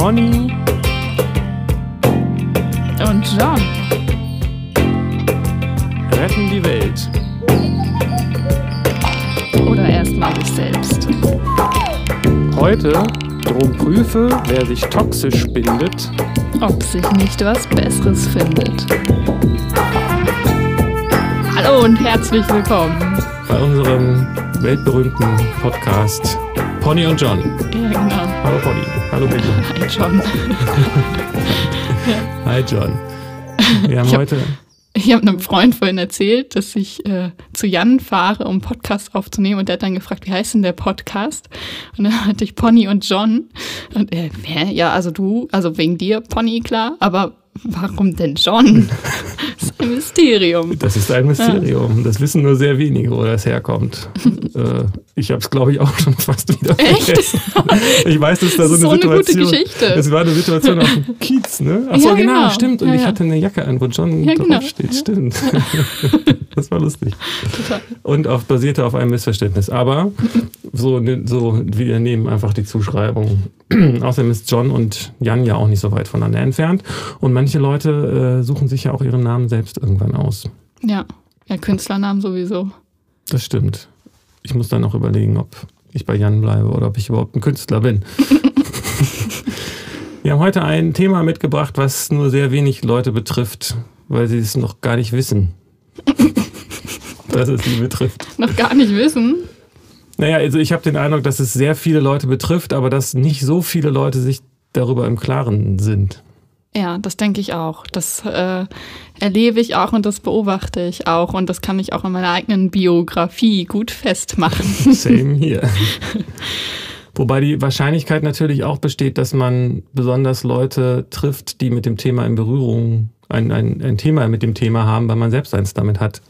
Conny Und John. retten die Welt. Oder erstmal sich selbst. Heute drum prüfe, wer sich toxisch bindet. Ob sich nicht was Besseres findet. Hallo und herzlich willkommen. bei unserem weltberühmten Podcast Pony und John. Ja, genau. Hallo Pony. Hallo Billy. Hi, John. Hi John. Wir haben Ich hab- heute. Ich habe einem Freund vorhin erzählt, dass ich äh, zu Jan fahre, um Podcast aufzunehmen. Und der hat dann gefragt, wie heißt denn der Podcast? Und dann hatte ich Pony und John. Und er, hä? Ja, also du, also wegen dir, Pony, klar. Aber warum denn John? das ist ein Mysterium. Das ist ein Mysterium. Das wissen nur sehr wenige, wo das herkommt. äh, ich habe es, glaube ich, auch schon fast wieder Echt? vergessen. Ich weiß, dass da so, So eine eine gute Situation. Geschichte. Das war eine Situation auf dem Kiez, ne? Ach so, Ja, genau, genau. stimmt. Und Ja, ich hatte eine Jacke an, wo John Ja, genau. draufsteht. Stimmt. das war lustig. Total. Und auf, basierte auf einem Missverständnis. Aber so, ne- so wir nehmen einfach die Zuschreibung. Außerdem ist John und Jan ja auch nicht so weit voneinander entfernt. Und manche Leute äh, suchen sich ja auch ihren Namen selbst irgendwann aus. Ja, ja, Künstlernamen sowieso. Das stimmt. Ich muss dann noch überlegen, ob ich bei Jan bleibe oder ob ich überhaupt ein Künstler bin. Wir haben heute ein Thema mitgebracht, was nur sehr wenig Leute betrifft, weil sie es noch gar nicht wissen. dass es sie betrifft. Noch gar nicht wissen. Naja, also ich habe den Eindruck, dass es sehr viele Leute betrifft, aber dass nicht so viele Leute sich darüber im Klaren sind. Ja, das denke ich auch. Das äh, erlebe ich auch und das beobachte ich auch. Und das kann ich auch in meiner eigenen Biografie gut festmachen. Same hier. Wobei die Wahrscheinlichkeit natürlich auch besteht, dass man besonders Leute trifft, die mit dem Thema in Berührung, ein, ein, ein Thema mit dem Thema haben, weil man selbst eins damit hat.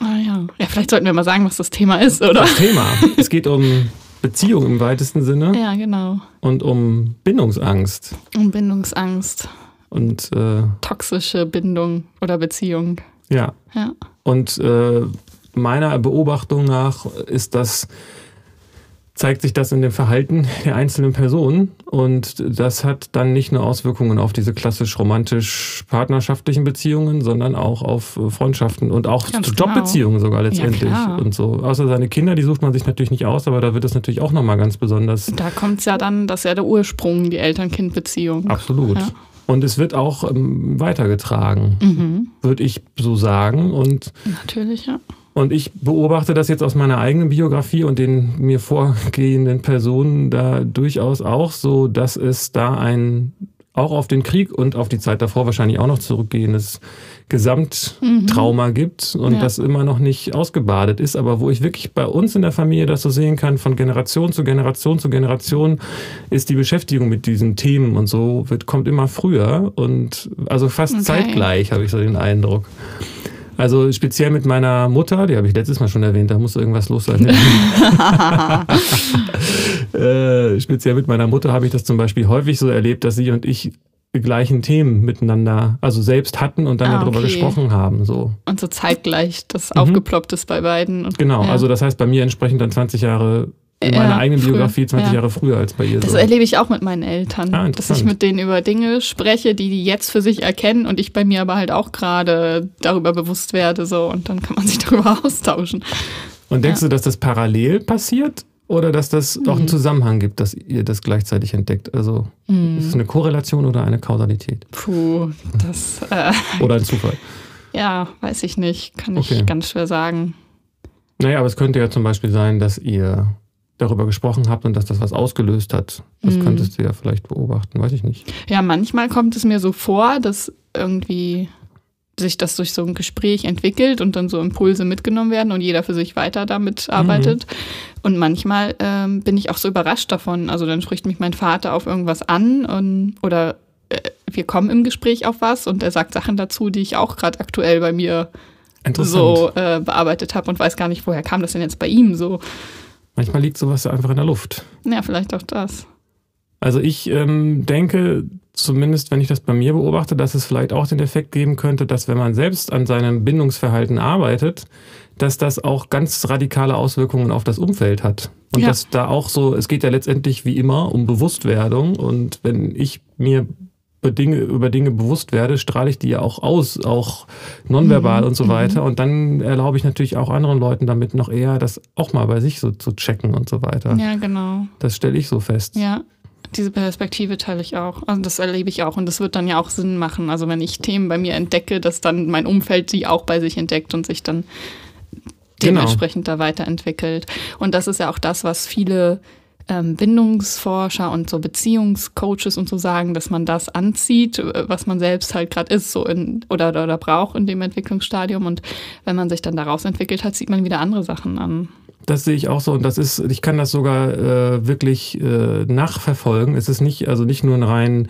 Ah ja. Ja, vielleicht sollten wir mal sagen, was das Thema ist, oder? Das Thema. es geht um Beziehung im weitesten Sinne Ja, genau. und um Bindungsangst. Und Bindungsangst. Und äh, Toxische Bindung oder Beziehung. ja, Ja. Und äh, meiner Beobachtung nach ist das, zeigt sich das in dem Verhalten der einzelnen Personen. Und das hat dann nicht nur Auswirkungen auf diese klassisch romantisch-partnerschaftlichen Beziehungen, sondern auch auf äh, Freundschaften und auch Ganz Jobbeziehungen sogar letztendlich. klar. und so. Außer seine Kinder, die sucht man sich natürlich nicht aus, aber da wird es natürlich auch nochmal ganz besonders. Da kommt es ja dann, das ist ja der Ursprung, die Eltern-Kind-Beziehung. Absolut. Ja. Und es wird auch ähm, weitergetragen, Mhm. würde ich so sagen. Und Natürlich, ja. Und ich beobachte das jetzt aus meiner eigenen Biografie und den mir vorgehenden Personen da durchaus auch so, dass es da ein auch auf den Krieg und auf die Zeit davor wahrscheinlich auch noch zurückgehendes Gesamttrauma gibt und Ja. das immer noch nicht ausgebadet ist, aber wo ich wirklich bei uns in der Familie das so sehen kann, von Generation zu Generation zu Generation ist die Beschäftigung mit diesen Themen und so wird, kommt immer früher und also fast Okay. zeitgleich habe ich so den Eindruck. Also speziell mit meiner Mutter, die habe ich letztes Mal schon erwähnt, da muss irgendwas los sein. äh, speziell mit meiner Mutter habe ich das zum Beispiel häufig so erlebt, dass sie und ich die gleichen Themen miteinander, also selbst hatten und dann Ah, darüber okay. gesprochen haben. So. Und so zeitgleich das aufgeploppt ist bei beiden. Und, Genau, ja. also das heißt bei mir entsprechend dann 20 Jahre in Ja, meiner eigenen früher, Biografie 20 ja. Jahre früher als bei ihr. Das So. erlebe ich auch mit meinen Eltern, Ah, dass ich mit denen über Dinge spreche, die die jetzt für sich erkennen und ich bei mir aber halt auch gerade darüber bewusst werde so und dann kann man sich darüber austauschen. Und denkst du, dass das parallel passiert oder dass das auch Mhm. einen Zusammenhang gibt, dass ihr das gleichzeitig entdeckt? Also Mhm. ist es eine Korrelation oder eine Kausalität? Puh, das äh, Oder ein Zufall? ja, weiß ich nicht, kann Okay. ich ganz schwer sagen. Naja, aber es könnte ja zum Beispiel sein, dass ihr darüber gesprochen habt und dass das was ausgelöst hat. Das Mhm. könntest du ja vielleicht beobachten, weiß ich nicht. Ja, manchmal kommt es mir so vor, dass irgendwie sich das durch so ein Gespräch entwickelt und dann so Impulse mitgenommen werden und jeder für sich weiter damit arbeitet. Und manchmal ähm, bin ich auch so überrascht davon. Also dann spricht mich mein Vater auf irgendwas an und, oder äh, wir kommen im Gespräch auf was und er sagt Sachen dazu, die ich auch gerade aktuell bei mir so äh, bearbeitet habe und weiß gar nicht, woher kam das denn jetzt bei ihm so. Manchmal liegt sowas einfach in der Luft. Ja, vielleicht auch das. Also ich ähm, denke, zumindest wenn ich das bei mir beobachte, dass es vielleicht auch den Effekt geben könnte, dass wenn man selbst an seinem Bindungsverhalten arbeitet, dass das auch ganz radikale Auswirkungen auf das Umfeld hat. Und ja. dass da auch so, es geht ja letztendlich wie immer um Bewusstwerdung. Und wenn ich mir Dinge, über Dinge bewusst werde, strahle ich die ja auch aus, auch nonverbal mhm. und so mhm. weiter. Und dann erlaube ich natürlich auch anderen Leuten damit noch eher, das auch mal bei sich so zu checken und so weiter. Ja, genau. Das stelle ich so fest. Ja. Diese Perspektive teile ich auch. Also das erlebe ich auch. Und das wird dann ja auch Sinn machen. Also wenn ich Themen bei mir entdecke, dass dann mein Umfeld sie auch bei sich entdeckt und sich dann genau. dementsprechend genau. da weiterentwickelt. Und das ist ja auch das, was viele ähm, Bindungsforscher und so Beziehungscoaches und so sagen, dass man das anzieht, äh, was man selbst halt gerade ist, so in oder, oder, braucht in dem Entwicklungsstadium. Und wenn man sich dann daraus entwickelt hat, sieht man wieder andere Sachen an. Das sehe ich auch so und das ist, ich kann das sogar äh, wirklich äh, nachverfolgen. Es ist nicht, also nicht nur ein rein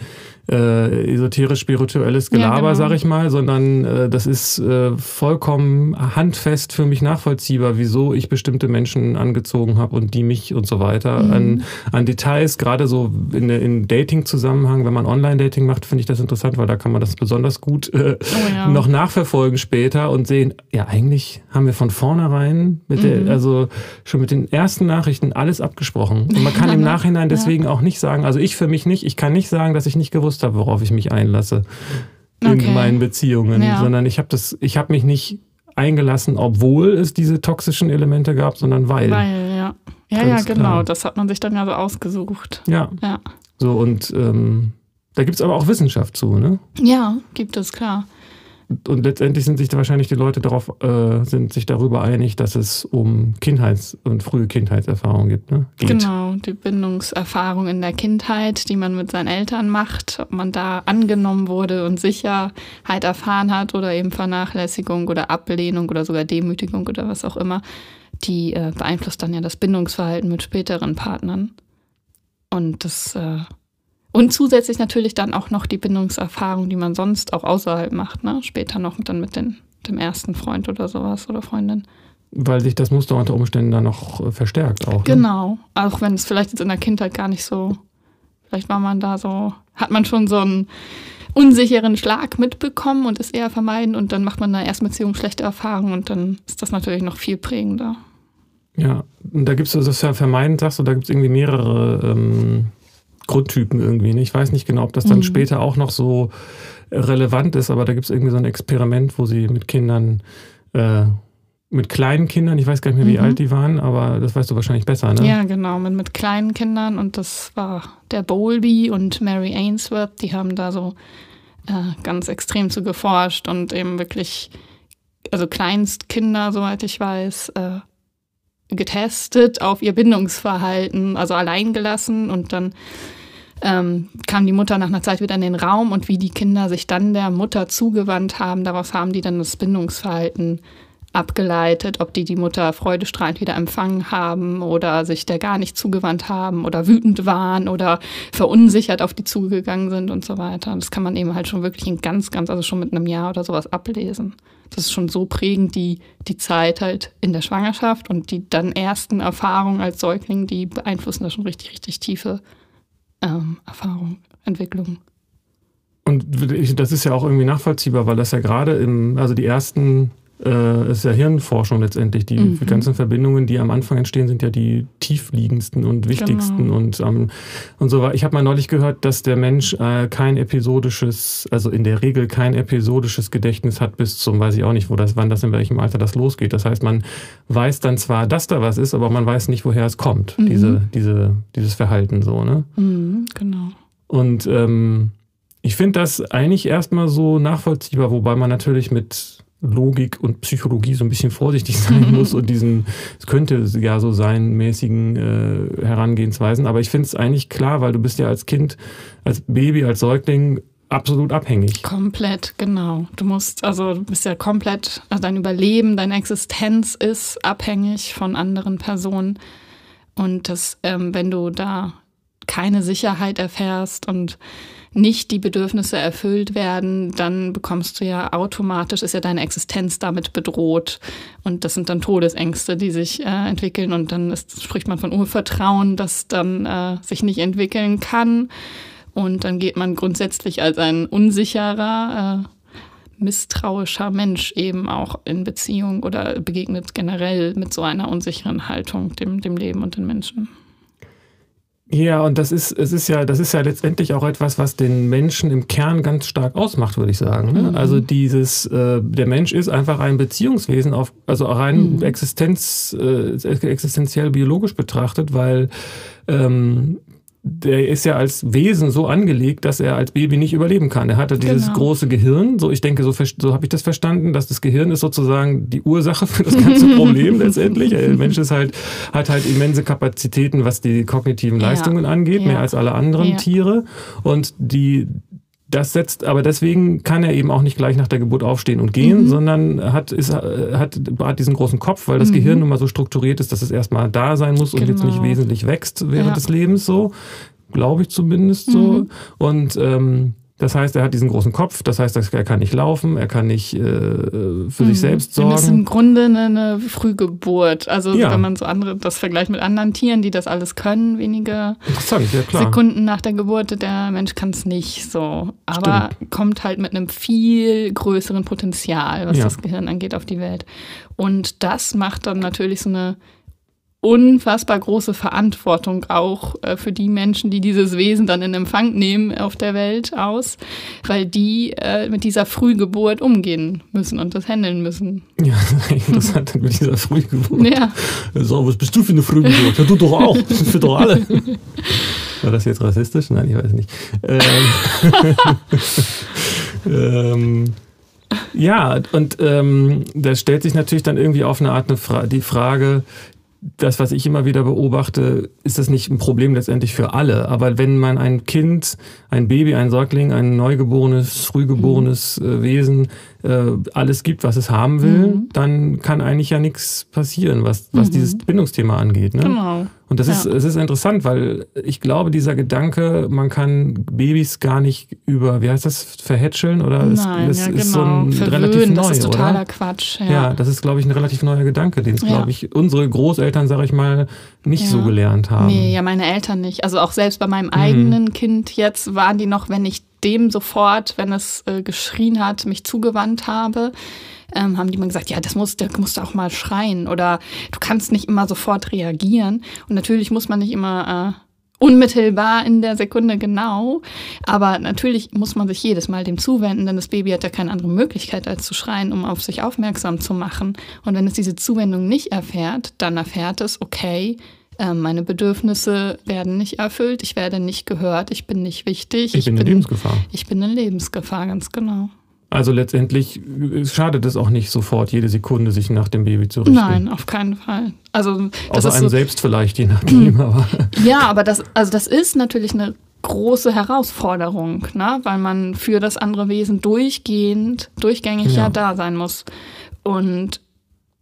äh, esoterisch-spirituelles Gelaber, ja, genau. sag ich mal, sondern äh, das ist äh, vollkommen handfest für mich nachvollziehbar, wieso ich bestimmte Menschen angezogen habe und die mich und so weiter. Mhm. An, an Details, gerade so in, in Dating-Zusammenhang, wenn man Online-Dating macht, finde ich das interessant, weil da kann man das besonders gut äh, oh, ja. noch nachverfolgen später und sehen, ja, eigentlich haben wir von vornherein mit mhm. der, also schon mit den ersten Nachrichten alles abgesprochen. Und man kann im Nachhinein deswegen ja. auch nicht sagen, also ich für mich nicht, ich kann nicht sagen, dass ich nicht gewusst gewusst habe, worauf ich mich einlasse in okay. meinen Beziehungen, ja. sondern ich habe das, ich habe mich nicht eingelassen, obwohl es diese toxischen Elemente gab, sondern weil. Weil, ja. Ja, ja, genau. Klar. Das hat man sich dann ja so ausgesucht. Ja. ja. So, und ähm, da gibt es aber auch Wissenschaft zu, ne? Ja, gibt es, klar. Und letztendlich sind sich da wahrscheinlich die Leute darauf, äh, sind sich darüber einig, dass es um Kindheits- und frühe Kindheitserfahrungen gibt, ne? Geht. Genau, die Bindungserfahrung in der Kindheit, die man mit seinen Eltern macht, ob man da angenommen wurde und Sicherheit erfahren hat oder eben Vernachlässigung oder Ablehnung oder sogar Demütigung oder was auch immer, die äh, beeinflusst dann ja das Bindungsverhalten mit späteren Partnern. Und das äh, und zusätzlich natürlich dann auch noch die Bindungserfahrung, die man sonst auch außerhalb macht, ne? Später noch dann mit den, dem ersten Freund oder sowas oder Freundin. Weil sich das Muster unter Umständen dann noch äh, verstärkt auch. Ne? Genau. Auch wenn es vielleicht jetzt in der Kindheit gar nicht so, vielleicht war man da so, hat man schon so einen unsicheren Schlag mitbekommen und ist eher vermeiden und dann macht man in der ersten Beziehung schlechte Erfahrungen und dann ist das natürlich noch viel prägender. Ja, und da gibt es, das ja vermeiden, sagst du, da gibt es irgendwie mehrere ähm, Grundtypen irgendwie. Ne? Ich weiß nicht genau, ob das dann mhm. später auch noch so relevant ist, aber da gibt es irgendwie so ein Experiment, wo sie mit Kindern, äh, mit kleinen Kindern, ich weiß gar nicht mehr, wie mhm. alt die waren, aber das weißt du wahrscheinlich besser, ne? Ja, genau, mit, mit kleinen Kindern und das war der Bowlby und Mary Ainsworth, die haben da so äh, ganz extrem zu geforscht und eben wirklich, also Kleinstkinder, soweit ich weiß, äh, getestet auf ihr Bindungsverhalten, also allein gelassen und dann ähm, kam die Mutter nach einer Zeit wieder in den Raum und wie die Kinder sich dann der Mutter zugewandt haben, daraus haben die dann das Bindungsverhalten abgeleitet, ob die die Mutter freudestrahlend wieder empfangen haben oder sich der gar nicht zugewandt haben oder wütend waren oder verunsichert auf die zugegangen sind und so weiter. Das kann man eben halt schon wirklich in ganz, ganz, also schon mit einem Jahr oder sowas ablesen. Das ist schon so prägend, die, die Zeit halt in der Schwangerschaft und die dann ersten Erfahrungen als Säugling, die beeinflussen da schon richtig, richtig tiefe ähm, Erfahrung, Entwicklung. Und das ist ja auch irgendwie nachvollziehbar, weil das ja gerade im, also die ersten äh, ist ja Hirnforschung letztendlich. Die mhm. ganzen Verbindungen, die am Anfang entstehen, sind ja die tiefliegendsten und wichtigsten genau. und ähm, und so weiter. Ich habe mal neulich gehört, dass der Mensch äh, kein episodisches, also in der Regel kein episodisches Gedächtnis hat bis zum, weiß ich auch nicht, wo das, wann das in welchem Alter das losgeht. Das heißt, man weiß dann zwar, dass da was ist, aber man weiß nicht, woher es kommt. Mhm. Diese, diese, dieses Verhalten so, ne? Mhm, genau. Und ähm, ich finde das eigentlich erstmal so nachvollziehbar, wobei man natürlich mit Logik und Psychologie so ein bisschen vorsichtig sein muss und diesen, es könnte ja so sein, mäßigen äh, Herangehensweisen. Aber ich finde es eigentlich klar, weil du bist ja als Kind, als Baby, als Säugling absolut abhängig. Komplett, genau. Du musst, also du bist ja komplett, also dein Überleben, deine Existenz ist abhängig von anderen Personen. Und das, ähm, wenn du da keine Sicherheit erfährst und nicht die Bedürfnisse erfüllt werden, dann bekommst du ja automatisch, ist ja deine Existenz damit bedroht. Und das sind dann Todesängste, die sich äh, entwickeln. Und dann ist, spricht man von Urvertrauen, das dann äh, sich nicht entwickeln kann. Und dann geht man grundsätzlich als ein unsicherer, äh, misstrauischer Mensch eben auch in Beziehung oder begegnet generell mit so einer unsicheren Haltung dem, dem Leben und den Menschen. Ja, und das ist, es ist ja, das ist ja letztendlich auch etwas, was den Menschen im Kern ganz stark ausmacht, würde ich sagen. Ne? Mhm. Also dieses, äh, der Mensch ist einfach ein Beziehungswesen auf, also rein mhm. Existenz, äh, existenziell biologisch betrachtet, weil ähm, der ist ja als Wesen so angelegt, dass er als Baby nicht überleben kann. Er hatte dieses genau. große Gehirn, so ich denke, so, so habe ich das verstanden, dass das Gehirn ist sozusagen die Ursache für das ganze Problem letztendlich. Der Mensch ist halt, hat halt immense Kapazitäten, was die kognitiven Leistungen ja. angeht, ja. mehr als alle anderen ja. Tiere. Und die, das setzt, aber deswegen kann er eben auch nicht gleich nach der Geburt aufstehen und gehen, mhm. sondern hat, ist, hat, hat diesen großen Kopf, weil das mhm. Gehirn nun mal so strukturiert ist, dass es erstmal da sein muss genau. und jetzt nicht genau. wesentlich wächst während ja. des Lebens so. Glaube ich zumindest so. Mhm. Und ähm, das heißt, er hat diesen großen Kopf, das heißt, er kann nicht laufen, er kann nicht äh, für mhm. sich selbst sorgen. Das ist im Grunde eine, eine Frühgeburt. Also ja. wenn man so andere das vergleicht mit anderen Tieren, die das alles können, wenige ja, Sekunden nach der Geburt, der Mensch kann es nicht so. Aber Stimmt. kommt halt mit einem viel größeren Potenzial, was ja. das Gehirn angeht, auf die Welt. Und das macht dann natürlich so eine unfassbar große Verantwortung auch äh, für die Menschen, die dieses Wesen dann in Empfang nehmen auf der Welt aus, weil die äh, mit dieser Frühgeburt umgehen müssen und das handeln müssen. Ja, interessant mit dieser Frühgeburt. Ja. So, was bist du für eine Frühgeburt? Ja, du doch auch. Für doch alle. War das jetzt rassistisch? Nein, ich weiß nicht. Ähm, ähm, ja, und ähm, da stellt sich natürlich dann irgendwie auf eine Art eine Fra die Frage, das, was ich immer wieder beobachte, ist das nicht ein Problem letztendlich für alle. Aber wenn man ein Kind, ein Baby, ein Säugling, ein neugeborenes, frühgeborenes mhm. Wesen äh, alles gibt, was es haben will, mhm. dann kann eigentlich ja nichts passieren, was, was mhm. dieses Bindungsthema angeht. Ne? Genau. Und das ja. ist, es ist interessant, weil ich glaube, dieser Gedanke, man kann Babys gar nicht über, wie heißt das, verhätscheln oder Nein, es, es ja, ist genau. so ein Verwöhnen, relativ neu, das ist totaler oder? Quatsch. Ja. ja, das ist, glaube ich, ein relativ neuer Gedanke, den es, glaube ich, unsere Großeltern, sage ich mal, nicht so gelernt haben. Nee, ja, meine Eltern nicht. Also auch selbst bei meinem eigenen mhm. Kind jetzt waren die noch, wenn ich dem sofort, wenn es äh, geschrien hat, mich zugewandt habe ähm, haben die mal gesagt, ja, das muss, da musst du auch mal schreien oder du kannst nicht immer sofort reagieren. Und natürlich muss man nicht immer äh, unmittelbar in der Sekunde genau. Aber natürlich muss man sich jedes Mal dem zuwenden, denn das Baby hat ja keine andere Möglichkeit, als zu schreien, um auf sich aufmerksam zu machen. Und wenn es diese Zuwendung nicht erfährt, dann erfährt es, okay, äh, meine Bedürfnisse werden nicht erfüllt, ich werde nicht gehört, ich bin nicht wichtig. Ich, ich bin in Lebensgefahr. Ich bin in Lebensgefahr, ganz genau. Also letztendlich schadet es auch nicht sofort, jede Sekunde sich nach dem Baby zu richten. Nein, auf keinen Fall. Also das Außer einem so, selbst vielleicht, je nachdem. Aber. Ja, aber das, also das ist natürlich eine große Herausforderung, ne? weil man für das andere Wesen durchgehend, durchgängig ja, ja da sein muss. Und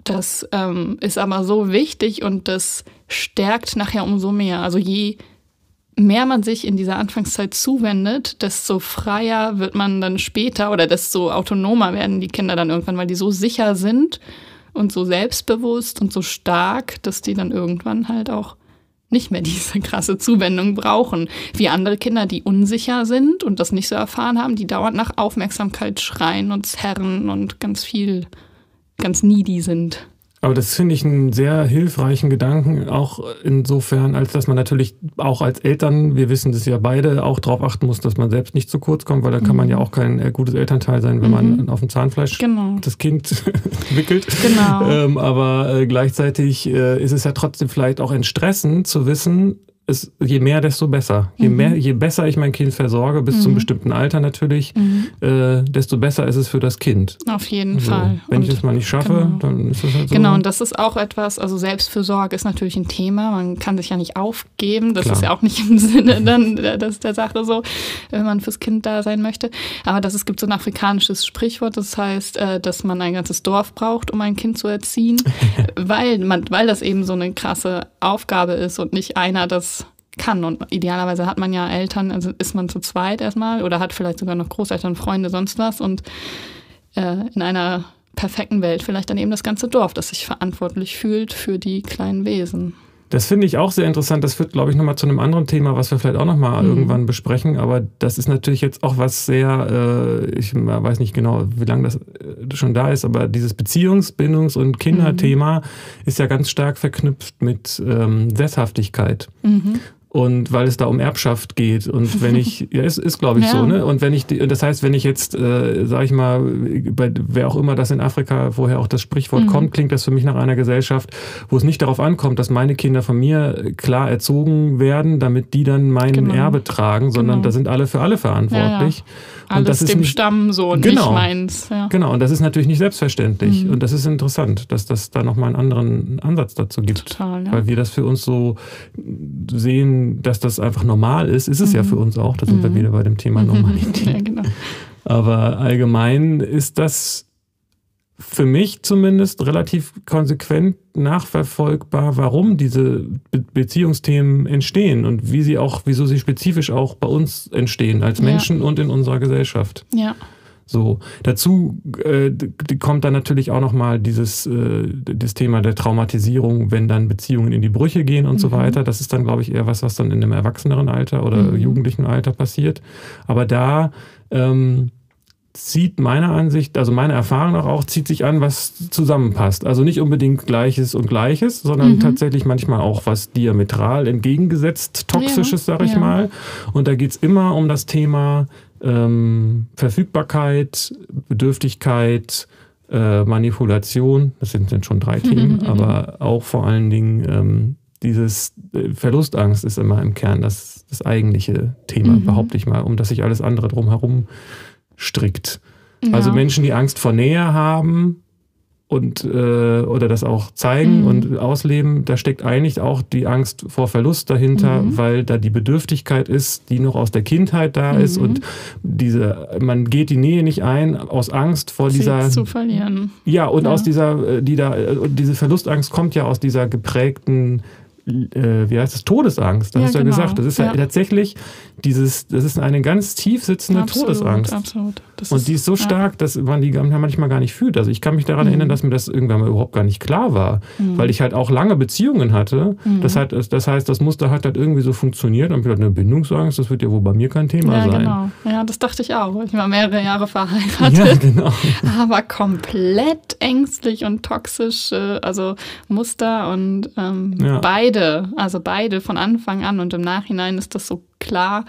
das ähm, ist aber so wichtig und das stärkt nachher umso mehr. Also je mehr man sich in dieser Anfangszeit zuwendet, desto freier wird man dann später oder desto autonomer werden die Kinder dann irgendwann, weil die so sicher sind und so selbstbewusst und so stark, dass die dann irgendwann halt auch nicht mehr diese krasse Zuwendung brauchen. Wie andere Kinder, die unsicher sind und das nicht so erfahren haben, die dauernd nach Aufmerksamkeit schreien und zerren und ganz viel, ganz needy sind. Aber das finde ich einen sehr hilfreichen Gedanken, auch insofern, als dass man natürlich auch als Eltern, wir wissen das ja beide, auch darauf achten muss, dass man selbst nicht zu kurz kommt, weil dann kann man ja mhm. auch kein äh, gutes Elternteil sein, wenn mhm. man auf dem Zahnfleisch genau. das Kind wickelt. Genau. Ähm, aber äh, gleichzeitig äh, ist es ja trotzdem vielleicht auch entstressend zu wissen, ist, je mehr, desto besser. Je, mhm. mehr, je besser ich mein Kind versorge, bis mhm. zum bestimmten Alter natürlich, mhm. äh, desto besser ist es für das Kind. Auf jeden so. Fall. Wenn und ich es mal nicht schaffe, genau. dann ist das halt so. Genau, und das ist auch etwas, also Selbstfürsorge ist natürlich ein Thema. Man kann sich ja nicht aufgeben. Das Klar. ist ja auch nicht im Sinne dann das der Sache so, wenn man fürs Kind da sein möchte. Aber das, es gibt so ein afrikanisches Sprichwort, das heißt, äh, dass man ein ganzes Dorf braucht, um ein Kind zu erziehen, weil, man, weil das eben so eine krasse Aufgabe ist und nicht einer das kann. Und idealerweise hat man ja Eltern, also ist man zu zweit erstmal oder hat vielleicht sogar noch Großeltern, Freunde, sonst was. Und äh, in einer perfekten Welt vielleicht dann eben das ganze Dorf, das sich verantwortlich fühlt für die kleinen Wesen. Das finde ich auch sehr interessant. Das führt, glaube ich, nochmal zu einem anderen Thema, was wir vielleicht auch nochmal mhm. irgendwann besprechen. Aber das ist natürlich jetzt auch was sehr, äh, ich weiß nicht genau, wie lange das äh, schon da ist, aber dieses Beziehungs-, Bindungs- und Kinderthema mhm. ist ja ganz stark verknüpft mit ähm, Sesshaftigkeit. Mhm. Und weil es da um Erbschaft geht. Und wenn ich, ja, ist, ist glaube ich ja. so, ne? Und wenn ich, das heißt, wenn ich jetzt, äh, sage ich mal, bei wer auch immer das in Afrika, woher auch das Sprichwort mhm. kommt, klingt das für mich nach einer Gesellschaft, wo es nicht darauf ankommt, dass meine Kinder von mir klar erzogen werden, damit die dann mein genau. Erbe tragen, sondern genau. da sind alle für alle verantwortlich. Ja, ja. und das ist dem nicht, Stamm so und genau, nicht meins. Ja. Genau, und das ist natürlich nicht selbstverständlich. Mhm. Und das ist interessant, dass das da nochmal einen anderen Ansatz dazu gibt. Total, ja. Weil wir das für uns so sehen, dass das einfach normal ist, ist es mhm. ja für uns auch. Da sind mhm. wir wieder bei dem Thema Normalität. ja, genau. Aber allgemein ist das für mich zumindest relativ konsequent nachverfolgbar, warum diese Be Beziehungsthemen entstehen und wie sie auch, wieso sie spezifisch auch bei uns entstehen als Menschen ja. und in unserer Gesellschaft. Ja. So dazu äh, kommt dann natürlich auch noch mal dieses äh, das Thema der Traumatisierung, wenn dann Beziehungen in die Brüche gehen und mhm. so weiter. Das ist dann glaube ich eher was, was dann in einem erwachseneren Alter oder mhm. jugendlichen Alter passiert. Aber da ähm, zieht meiner Ansicht, also meine Erfahrung auch, zieht sich an, was zusammenpasst. Also nicht unbedingt Gleiches und Gleiches, sondern mhm. tatsächlich manchmal auch was diametral entgegengesetzt, Toxisches, ja, sag ich ja. mal. Und da geht's immer um das Thema ähm, Verfügbarkeit, Bedürftigkeit, äh, Manipulation, das sind, sind schon drei Themen, aber auch vor allen Dingen ähm, dieses äh, Verlustangst ist immer im Kern das, das eigentliche Thema, mhm. behaupte ich mal, um das sich alles andere drumherum strickt. Ja. Also Menschen, die Angst vor Nähe haben, und äh, oder das auch zeigen mhm. und ausleben, da steckt eigentlich auch die Angst vor Verlust dahinter, mhm. weil da die Bedürftigkeit ist, die noch aus der Kindheit da mhm. ist und diese man geht die Nähe nicht ein aus Angst vor Sie dieser zu verlieren. Ja, und ja. aus dieser äh, die da und diese Verlustangst kommt ja aus dieser geprägten äh, wie heißt es, Todesangst. Das ja, hast du ja genau. gesagt. Das ist ja, ja, tatsächlich dieses, das ist eine ganz tief sitzende absolut, Todesangst. Absolut. Das und die ist so stark, dass man die manchmal gar nicht fühlt. Also ich kann mich daran mhm. erinnern, dass mir das irgendwann mal überhaupt gar nicht klar war, mhm. weil ich halt auch lange Beziehungen hatte. Mhm. Das, hat, das heißt, das Muster hat halt irgendwie so funktioniert. Und ich dachte, eine Bindungsangst, das wird ja wohl bei mir kein Thema ja, sein. Genau. Ja, das dachte ich auch. Ich war mehrere Jahre verheiratet. Ja, genau. Aber komplett ängstlich und toxisch, also Muster und ähm, ja. beide, also beide von Anfang an und im Nachhinein ist das so klar.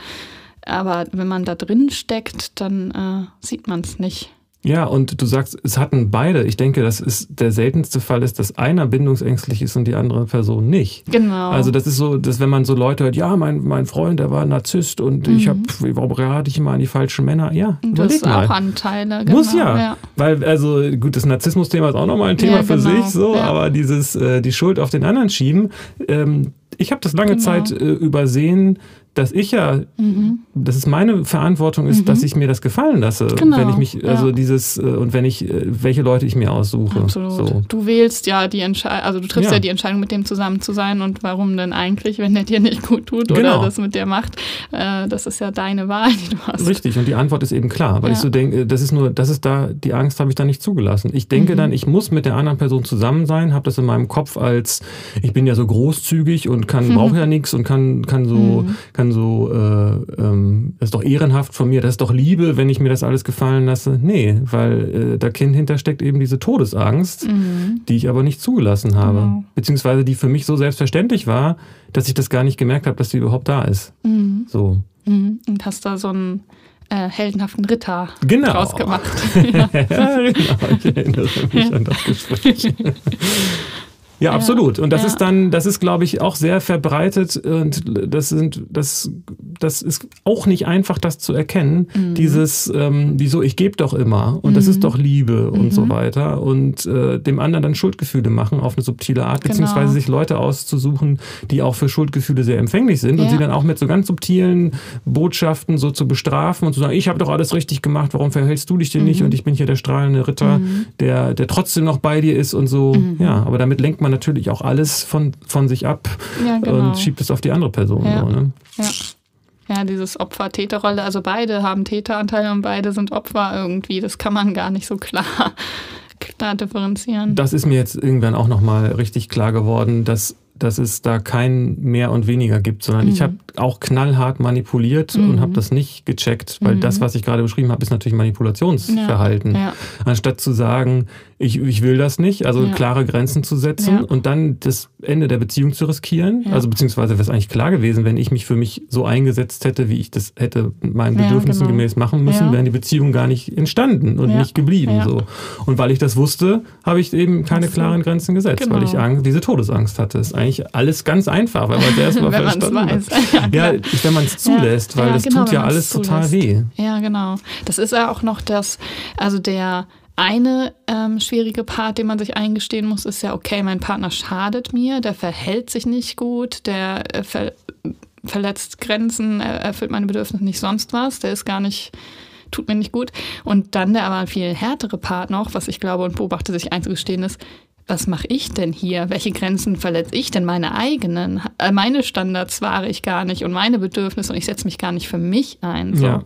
Aber wenn man da drin steckt, dann äh, sieht man es nicht. Ja, und du sagst, es hatten beide. Ich denke, das ist der seltenste Fall ist, dass einer bindungsängstlich ist und die andere Person nicht. Genau. Also das ist so, dass wenn man so Leute hört, ja, mein, mein Freund, der war Narzisst und mhm. ich habe, warum rate ich immer an die falschen Männer? Ja, das ist auch Anteile. Genau. Muss ja. ja. Weil, also gut, das Narzissmus-Thema ist auch nochmal ein Thema ja, für genau. sich, so, ja. aber dieses, äh, die Schuld auf den anderen schieben, ähm, ich habe das lange genau. Zeit äh, übersehen, dass ich ja, mhm. dass es meine Verantwortung ist, mhm. dass ich mir das gefallen lasse. Genau. Wenn ich mich, also ja. dieses, äh, und wenn ich, äh, welche Leute ich mir aussuche. Absolut. So. Du wählst ja die Entscheidung, also du triffst ja. ja. die Entscheidung, mit dem zusammen zu sein und warum denn eigentlich, wenn der dir nicht gut tut genau. oder das mit dir macht. Äh, das ist ja deine Wahl, die du hast. Richtig, und die Antwort ist eben klar, weil ja. ich so denke, das ist nur, das ist da, die Angst habe ich da nicht zugelassen. Ich denke mhm. dann, ich muss mit der anderen Person zusammen sein, habe das in meinem Kopf als, ich bin ja so großzügig und kann, brauche ja nichts und kann, kann so, mhm. Kann so, äh, ähm, das ist doch ehrenhaft von mir, das ist doch Liebe, wenn ich mir das alles gefallen lasse. Nee, weil äh, da Kind hintersteckt eben diese Todesangst, mhm. die ich aber nicht zugelassen habe. Genau. Beziehungsweise die für mich so selbstverständlich war, dass ich das gar nicht gemerkt habe, dass die überhaupt da ist. Mhm. So. Mhm. Und hast da so einen äh, heldenhaften Ritter genau. draus gemacht. ja. ja, genau. Ich erinnere mich an das Gespräch. Ja, absolut. Und das ja. ist dann, das ist, glaube ich, auch sehr verbreitet und das sind, das, das ist auch nicht einfach, das zu erkennen. Mhm. Dieses, ähm, wieso, ich gebe doch immer und mhm. das ist mhm. doch Liebe und so mhm. weiter und äh, dem anderen dann Schuldgefühle machen auf eine subtile Art, genau. beziehungsweise sich Leute auszusuchen, die auch für Schuldgefühle sehr empfänglich sind ja. und sie dann auch mit so ganz subtilen Botschaften so zu bestrafen und zu sagen, ich habe doch alles richtig gemacht, warum verhältst du dich denn nicht mhm. und ich bin hier der strahlende Ritter, mhm. der, der trotzdem noch bei dir ist und so. Ja, aber damit lenkt man man natürlich auch alles von, von sich ab Ja, genau. und schiebt es auf die andere Person. Ja. So, ne? Ja. Ja, dieses Opfer-Täter-Rolle, also beide haben Täteranteile und beide sind Opfer irgendwie. Das kann man gar nicht so klar, klar differenzieren. Das ist mir jetzt irgendwann auch nochmal richtig klar geworden, dass, dass es da kein mehr und weniger gibt, sondern ich Mhm. habe auch knallhart manipuliert und Mhm. habe das nicht gecheckt, weil Mhm. das, was ich gerade beschrieben habe, ist natürlich Manipulationsverhalten. Ja, Anstatt zu sagen, ich, ich will das nicht, also Ja. klare Grenzen zu setzen Ja. und dann das Ende der Beziehung zu riskieren. Ja. Also beziehungsweise wäre es eigentlich klar gewesen, wenn ich mich für mich so eingesetzt hätte, wie ich das hätte meinen Bedürfnissen genau. gemäß machen müssen, wären die Beziehungen gar nicht entstanden und nicht geblieben. So. Und weil ich das wusste, habe ich eben keine klaren Grenzen gesetzt, Genau. weil ich Angst, diese Todesangst hatte. ist eigentlich alles ganz einfach, wenn man es erstmal verstanden hat. Ja, wenn man es zulässt, weil das genau, tut ja alles total zulässt. weh. Ja, genau. Das ist ja auch noch das, also der eine ähm, schwierige Part, den man sich eingestehen muss, ist ja, okay, mein Partner schadet mir, der verhält sich nicht gut, der äh, ver verletzt Grenzen, er erfüllt meine Bedürfnisse nicht sonst was, der ist gar nicht, tut mir nicht gut. Und dann der aber viel härtere Part noch, was ich glaube und beobachte sich einzugestehen ist, was mache ich denn hier? Welche Grenzen verletze ich denn? Meine eigenen? Äh, Meine Standards wahre ich gar nicht und meine Bedürfnisse und ich setze mich gar nicht für mich ein. So. Ja.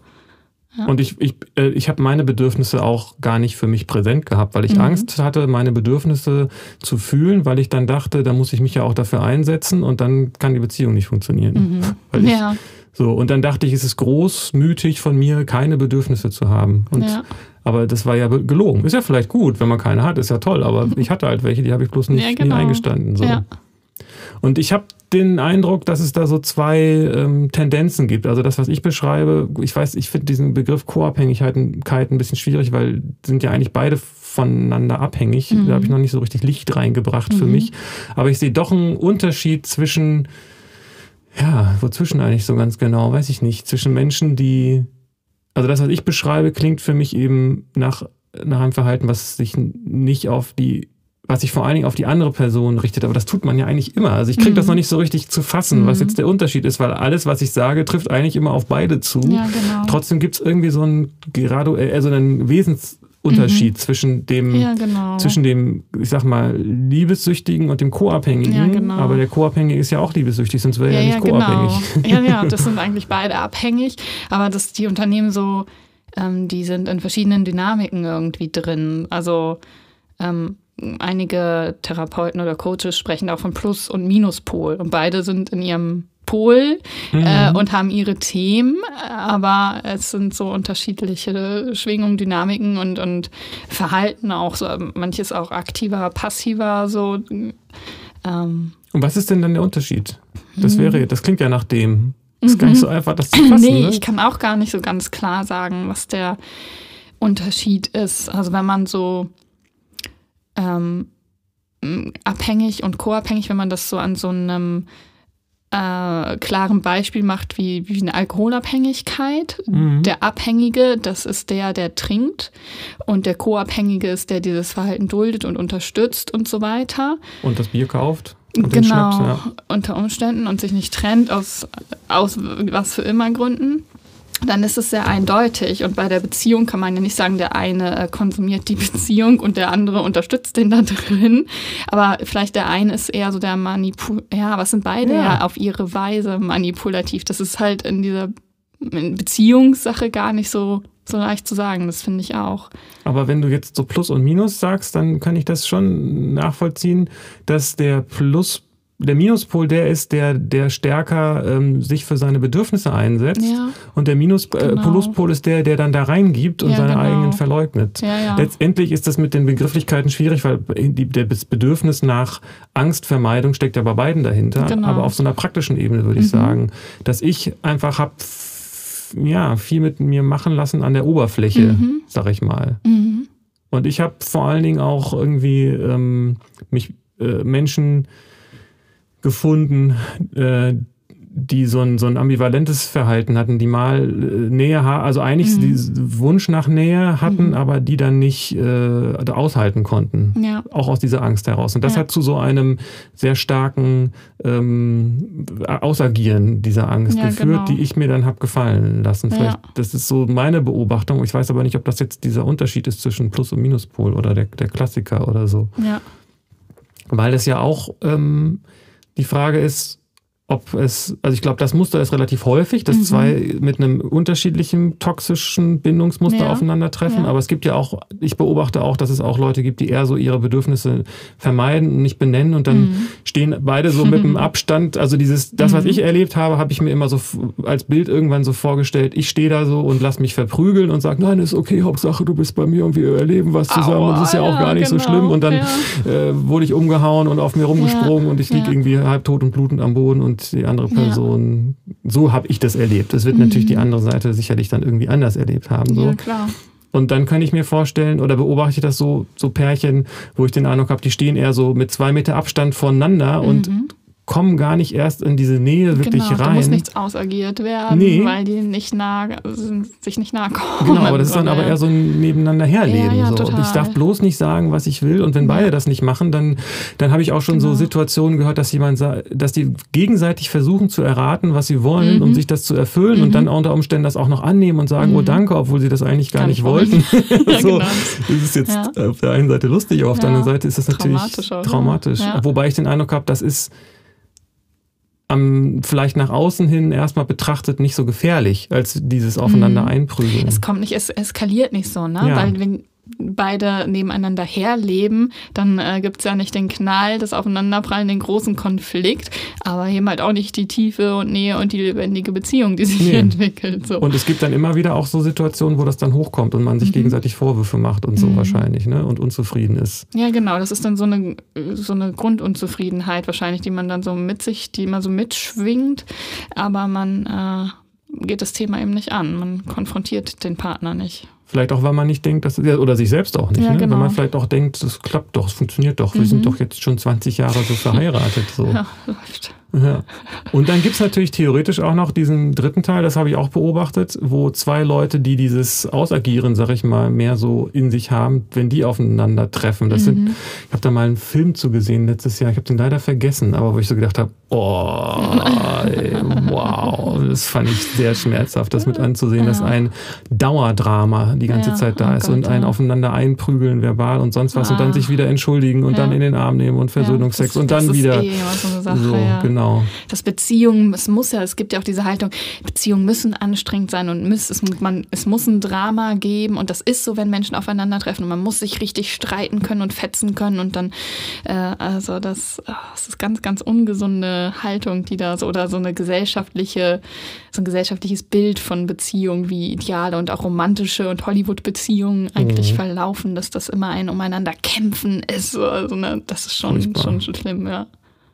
Und ich, ich, äh, ich habe meine Bedürfnisse auch gar nicht für mich präsent gehabt, weil ich Mhm. Angst hatte, meine Bedürfnisse zu fühlen, weil ich dann dachte, da muss ich mich ja auch dafür einsetzen und dann kann die Beziehung nicht funktionieren. Ich, Ja, so, und dann dachte ich, es ist großmütig von mir, keine Bedürfnisse zu haben. Und, ja. Aber das war ja gelogen. Ist ja vielleicht gut, wenn man keine hat, ist ja toll, aber ich hatte halt welche, die habe ich bloß nicht, Ja, genau. nie eingestanden. So. Ja. Und ich habe den Eindruck, dass es da so zwei ähm, Tendenzen gibt. Also das, was ich beschreibe, ich weiß, ich finde diesen Begriff Co-Abhängigkeit ein bisschen schwierig, weil sind ja eigentlich beide voneinander abhängig. Mhm. Da habe ich noch nicht so richtig Licht reingebracht für Mhm. mich. Aber ich sehe doch einen Unterschied zwischen, ja, wozwischen eigentlich so ganz genau, weiß ich nicht, zwischen Menschen, die, also das, was ich beschreibe, klingt für mich eben nach, nach einem Verhalten, was sich nicht auf die was sich vor allen Dingen auf die andere Person richtet. Aber das tut man ja eigentlich immer. Also ich kriege Mhm. das noch nicht so richtig zu fassen, was Mhm. jetzt der Unterschied ist, weil alles, was ich sage, trifft eigentlich immer auf beide zu. Ja, genau. Trotzdem gibt es irgendwie so einen, graduell, also einen Wesensunterschied zwischen dem, ja, genau. zwischen dem, ich sag mal, Liebessüchtigen und dem Co-Abhängigen. Ja, genau. Mhm. Aber der Co-Abhängige ist ja auch liebessüchtig, sonst wäre er ja, nicht genau. co-abhängig. Ja, ja, das sind eigentlich beide abhängig, aber dass die Unternehmen so, ähm, die sind in verschiedenen Dynamiken irgendwie drin. Also ähm, einige Therapeuten oder Coaches sprechen auch von Plus- und Minuspol und beide sind in ihrem Pol äh, Mhm. und haben ihre Themen, aber es sind so unterschiedliche Schwingungen, Dynamiken und, und Verhalten auch so. Manches auch aktiver, passiver, so. Ähm, Und was ist denn dann der Unterschied? Das Mhm. wäre, das klingt ja nach dem. Das ist gar nicht so einfach, das zu fassen. nee, ne? ich kann auch gar nicht so ganz klar sagen, was der Unterschied ist. Also wenn man so ähm, abhängig und co-abhängig, wenn man das so an so einem äh, klaren Beispiel macht, wie, wie eine Alkoholabhängigkeit. Mhm. Der Abhängige, das ist der, der trinkt. Und der Co-Abhängige ist der, dieses Verhalten duldet und unterstützt und so weiter. Und das Bier kauft. Und Genau, ja. unter Umständen und sich nicht trennt aus, aus was für immer Gründen, dann ist es sehr eindeutig. Und bei der Beziehung kann man ja nicht sagen, der eine äh, konsumiert die Beziehung und der andere unterstützt den da drin. Aber vielleicht der eine ist eher so der Manipul... Ja, was sind beide Ja. ja. auf ihre Weise manipulativ. Das ist halt in dieser Beziehungssache gar nicht so, so leicht zu sagen. Das finde ich auch. Aber wenn du jetzt so Plus und Minus sagst, dann kann ich das schon nachvollziehen, dass der Plus, der Minuspol der ist, der, der stärker ähm, sich für seine Bedürfnisse einsetzt. Ja, Und der Minus, äh, Genau. Pluspol ist der, der dann da reingibt und Ja, seine genau. eigenen verleugnet. ja, ja. Letztendlich ist das mit den Begrifflichkeiten schwierig, weil die, der- das Bedürfnis nach Angstvermeidung steckt ja bei beiden dahinter. Genau. Aber auf so einer praktischen Ebene würde ich Mhm. sagen, dass ich einfach habe ja, viel mit mir machen lassen an der Oberfläche, Mhm. sag ich mal. Mhm. Und ich habe vor allen Dingen auch irgendwie ähm, mich äh, Menschen gefunden, äh, die so ein, so ein ambivalentes Verhalten hatten, die mal äh, Nähe, also eigentlich Mhm. diesen Wunsch nach Nähe hatten, Mhm. aber die dann nicht äh, aushalten konnten. Ja. Auch aus dieser Angst heraus. Und das Ja. hat zu so einem sehr starken ähm, Ausagieren dieser Angst Ja, geführt, genau. die ich mir dann habe gefallen lassen. Vielleicht, das ist so meine Beobachtung. Ich weiß aber nicht, ob das jetzt dieser Unterschied ist zwischen Plus- und Minuspol oder der, der Klassiker oder so. Ja. weil es ja auch ähm, die Frage ist, ob es, also ich glaube, das Muster ist relativ häufig, dass mhm. zwei mit einem unterschiedlichen toxischen Bindungsmuster ja. aufeinandertreffen. Ja. Aber es gibt ja auch, ich beobachte auch, dass es auch Leute gibt, die eher so ihre Bedürfnisse vermeiden und nicht benennen und dann mhm. stehen beide so mit einem Abstand. Also dieses, das, was mhm. ich erlebt habe, habe ich mir immer so als Bild irgendwann so vorgestellt. Ich stehe da so und lass mich verprügeln und sage, nein, ist okay, Hauptsache du bist bei mir und wir erleben was zusammen Aua, und das ist ja auch gar nicht genau, so schlimm. Und dann äh, wurde ich umgehauen und auf mir rumgesprungen und ich lieg irgendwie halbtot und blutend am Boden und die andere Person. Ja. So habe ich das erlebt. Das wird mhm. natürlich die andere Seite sicherlich dann irgendwie anders erlebt haben. So. Ja, klar. Und dann kann ich mir vorstellen, oder beobachte ich das so, so Pärchen, wo ich den Eindruck habe, die stehen eher so mit zwei Meter Abstand voneinander mhm. und kommen gar nicht erst in diese Nähe wirklich genau, rein. Da muss nichts ausagiert werden, nee. weil die nicht nah, sich nicht nahe kommen. Genau, aber das ist dann aber eher so ein Nebeneinander herleben. Ja, ja, so. Ich darf bloß nicht sagen, was ich will. Und wenn beide das nicht machen, dann, dann habe ich auch schon genau. so Situationen gehört, dass jemand dass die gegenseitig versuchen zu erraten, was sie wollen, mhm. um sich das zu erfüllen mhm. und dann unter Umständen das auch noch annehmen und sagen, oh, mhm. oh danke, obwohl sie das eigentlich gar, gar nicht wollten. ja, so, genau. Das ist jetzt auf der einen Seite lustig, aber auf der anderen Seite ist das natürlich traumatisch. Auch, traumatisch. Wobei ich den Eindruck habe, das ist am, vielleicht nach außen hin erstmal betrachtet nicht so gefährlich als dieses Aufeinander mhm. einprügeln. Es kommt nicht, es eskaliert nicht so, ne? Ja. Weil wenn beide nebeneinander herleben, dann äh, gibt es ja nicht den Knall, das Aufeinanderprallen, den großen Konflikt, aber eben halt auch nicht die Tiefe und Nähe und die lebendige Beziehung, die sich nee. entwickelt. So. Und es gibt dann immer wieder auch so Situationen, wo das dann hochkommt und man sich mhm. gegenseitig Vorwürfe macht und so mhm. wahrscheinlich, ne? Und unzufrieden ist. Ja, genau. Das ist dann so eine, so eine Grundunzufriedenheit wahrscheinlich, die man dann so mit sich, die immer so mitschwingt, aber man äh, geht das Thema eben nicht an. Man konfrontiert den Partner nicht. Vielleicht auch, weil man nicht denkt, dass, oder sich selbst auch nicht, ja, ne? genau. wenn man vielleicht auch denkt, das klappt doch, es funktioniert doch, mhm. wir sind mhm. doch jetzt schon 20 Jahre so verheiratet. So. Ja, läuft. Ja. Und dann gibt's natürlich theoretisch auch noch diesen dritten Teil, das habe ich auch beobachtet, wo zwei Leute, die dieses Ausagieren, sag ich mal, mehr so in sich haben, wenn die aufeinandertreffen. Das mhm. sind, ich habe da mal einen Film zu gesehen letztes Jahr, ich habe den leider vergessen, aber wo ich so gedacht habe, oh, ey, wow, das fand ich sehr schmerzhaft, das mit anzusehen, ja. dass ein Dauerdrama die ganze ja, Zeit da oh ist Gott, und ein aufeinander einprügeln, verbal und sonst was ah. und dann ah. sich wieder entschuldigen und dann in den Arm nehmen und Versöhnungsex das, und dann wieder. Eh so, Sache, so genau Genau. Das Beziehungen, es muss ja, es gibt ja auch diese Haltung, Beziehungen müssen anstrengend sein und muss, es, man, es muss ein Drama geben und das ist so, wenn Menschen aufeinandertreffen und man muss sich richtig streiten können und fetzen können und dann, äh, also das, oh, das ist ganz, ganz ungesunde Haltung, die da so, oder so eine gesellschaftliche, so ein gesellschaftliches Bild von Beziehungen, wie Ideale und auch romantische und Hollywood-Beziehungen eigentlich mhm. verlaufen, dass das immer ein umeinander kämpfen ist. Also, ne, das ist schon, schon schlimm, ja.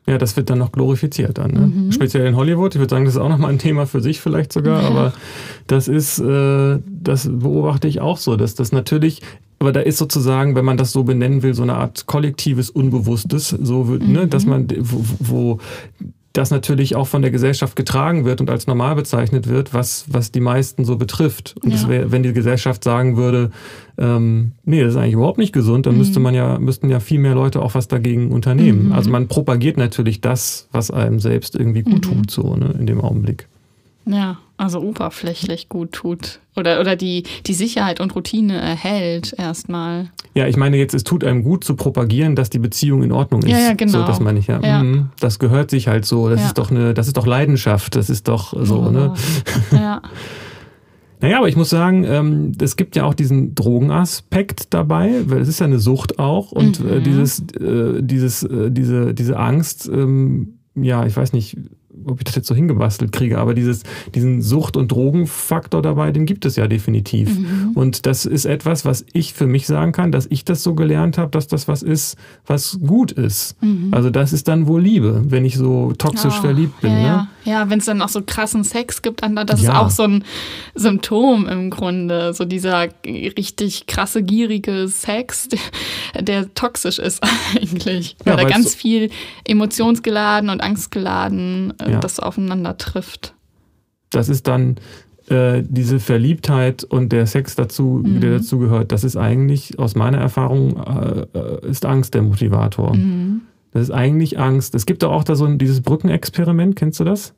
Ja, das wird dann noch glorifiziert dann. Ne? Mhm. Speziell in Hollywood. Ich würde sagen, das ist auch nochmal ein Thema für sich vielleicht sogar, ja. aber das ist, äh, das beobachte ich auch so, dass das natürlich, aber da ist sozusagen, wenn man das so benennen will, so eine Art kollektives Unbewusstes, so wird, ne, dass mhm. man, wo, wo das natürlich auch von der Gesellschaft getragen wird und als normal bezeichnet wird, was, was die meisten so betrifft. Und ja. wär, wenn die Gesellschaft sagen würde, ähm, nee, das ist eigentlich überhaupt nicht gesund, dann mhm. müsste man ja, müssten ja viel mehr Leute auch was dagegen unternehmen. Mhm. Also man propagiert natürlich das, was einem selbst irgendwie gut mhm. tut, so ne, in dem Augenblick. Ja, also oberflächlich gut tut. Oder, oder die, die Sicherheit und Routine erhält erstmal. Ja, ich meine jetzt, es tut einem gut zu propagieren, dass die Beziehung in Ordnung ist. Ja, ja genau. So, das meine ich ja. ja. Mhm, das gehört sich halt so. Das ja. ist doch eine, das ist doch Leidenschaft. Das ist doch so, oh. ne? Ja. Naja, aber ich muss sagen, ähm, es gibt ja auch diesen Drogenaspekt dabei, weil es ist ja eine Sucht auch und äh, mhm. dieses, äh, dieses, äh, diese, diese Angst, ähm, ja, ich weiß nicht, ob ich das jetzt so hingebastelt kriege, aber dieses, diesen Sucht- und Drogenfaktor dabei, den gibt es ja definitiv. Mhm. Und das ist etwas, was ich für mich sagen kann, dass ich das so gelernt habe, dass das was ist, was gut ist. Mhm. Also das ist dann wohl Liebe, wenn ich so toxisch oh, verliebt bin. Ja, ne? ja. ja wenn es dann auch so krassen Sex gibt, das ja. ist auch so ein Symptom im Grunde. So dieser richtig krasse, gierige Sex, der, der toxisch ist eigentlich. Weil ja, er ganz viel emotionsgeladen und angstgeladen äh, ja. das aufeinander trifft. Das ist dann äh, diese Verliebtheit und der Sex dazu, mhm. der dazu gehört, das ist eigentlich aus meiner Erfahrung äh, ist Angst der Motivator. Mhm. Das ist eigentlich Angst. Es gibt doch auch da so ein, dieses Brückenexperiment, kennst du das?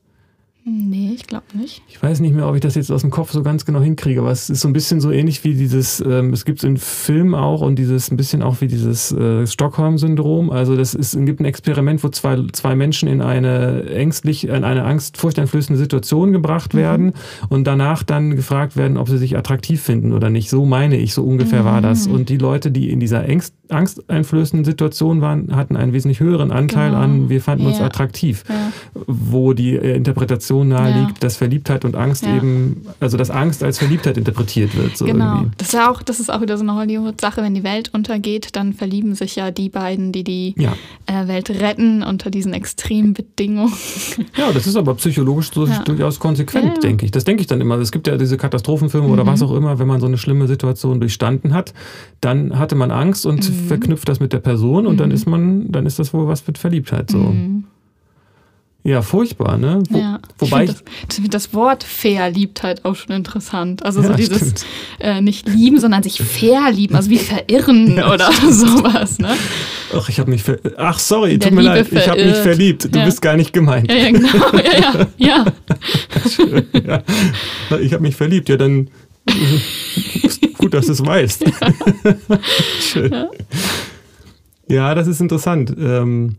Nee, ich glaube nicht. Ich weiß nicht mehr, ob ich das jetzt aus dem Kopf so ganz genau hinkriege, aber es ist so ein bisschen so ähnlich wie dieses, ähm, es gibt es in Filmen auch und dieses ein bisschen auch wie dieses äh, Stockholm-Syndrom. Also das ist, es gibt ein Experiment, wo zwei, zwei Menschen in eine ängstlich, in eine Angst, furchteinflößende Situation gebracht mhm. werden und danach dann gefragt werden, ob sie sich attraktiv finden oder nicht. So meine ich, so ungefähr mhm. war das. Mhm. Und die Leute, die in dieser Ängst, angsteinflößenden Situation waren, hatten einen wesentlich höheren Anteil genau. an, wir fanden ja. uns attraktiv. Ja. Wo die äh, Interpretation naheliegt, ja. dass Verliebtheit und Angst eben, also dass Angst als Verliebtheit interpretiert wird. So genau. Irgendwie. Das, ist auch, das ist auch wieder so eine Hollywood-Sache. Wenn die Welt untergeht, dann verlieben sich ja die beiden, die die äh, Welt retten unter diesen extremen Bedingungen. Ja, das ist aber psychologisch so durchaus konsequent, denke ich. Das denke ich dann immer. Es gibt ja diese Katastrophenfilme mhm. oder was auch immer, wenn man so eine schlimme Situation durchstanden hat, dann hatte man Angst und mhm. verknüpft das mit der Person und mhm. dann ist man, dann ist das wohl was mit Verliebtheit so. Ja, furchtbar, ne? Wo, ja. Wobei ich das, das, Wort Verliebtheit auch schon interessant. Also ja, so dieses äh, nicht lieben, sondern sich verlieben, also wie verirren ja, oder stimmt. sowas, ne? Ach, ich habe mich ver Ach, sorry, Der tut mir Liebe leid, ich habe mich verliebt. Du bist gar nicht gemeint. Ja, ja genau. Ja, ja. ja. Ich habe mich verliebt. Ja, dann Gut, dass du es weißt. Ja. ja. das ist interessant. Ähm,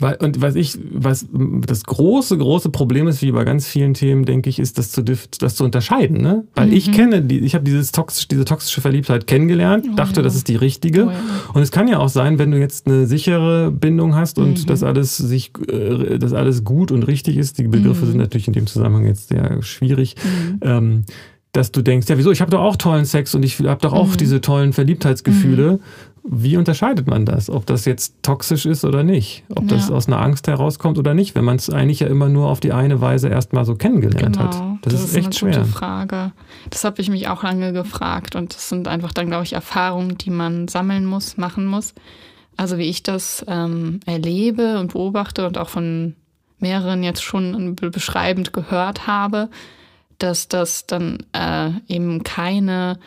und was ich, was das große, große Problem ist, wie bei ganz vielen Themen, denke ich, ist, das zu, das zu unterscheiden. Ne? Weil mhm. ich kenne, die, ich habe dieses toxisch, diese toxische Verliebtheit kennengelernt, oh, dachte, ja. das ist die richtige. Oh, ja. Und es kann ja auch sein, wenn du jetzt eine sichere Bindung hast und mhm. das alles sich, äh, das alles gut und richtig ist. Die Begriffe mhm. sind natürlich in dem Zusammenhang jetzt sehr schwierig. Mhm. Ähm, dass du denkst, ja, wieso, ich habe doch auch tollen Sex und ich habe doch auch mhm. diese tollen Verliebtheitsgefühle. Wie unterscheidet man das? Ob das jetzt toxisch ist oder nicht? Ob ja. das aus einer Angst herauskommt oder nicht, wenn man es eigentlich ja immer nur auf die eine Weise erstmal so kennengelernt genau. hat. Das, das ist, ist echt eine schwer. Gute Frage. Das habe ich mich auch lange gefragt und das sind einfach dann, glaube ich, Erfahrungen, die man sammeln muss, machen muss. Also wie ich das ähm, erlebe und beobachte und auch von mehreren jetzt schon beschreibend gehört habe, dass das dann äh, eben keine,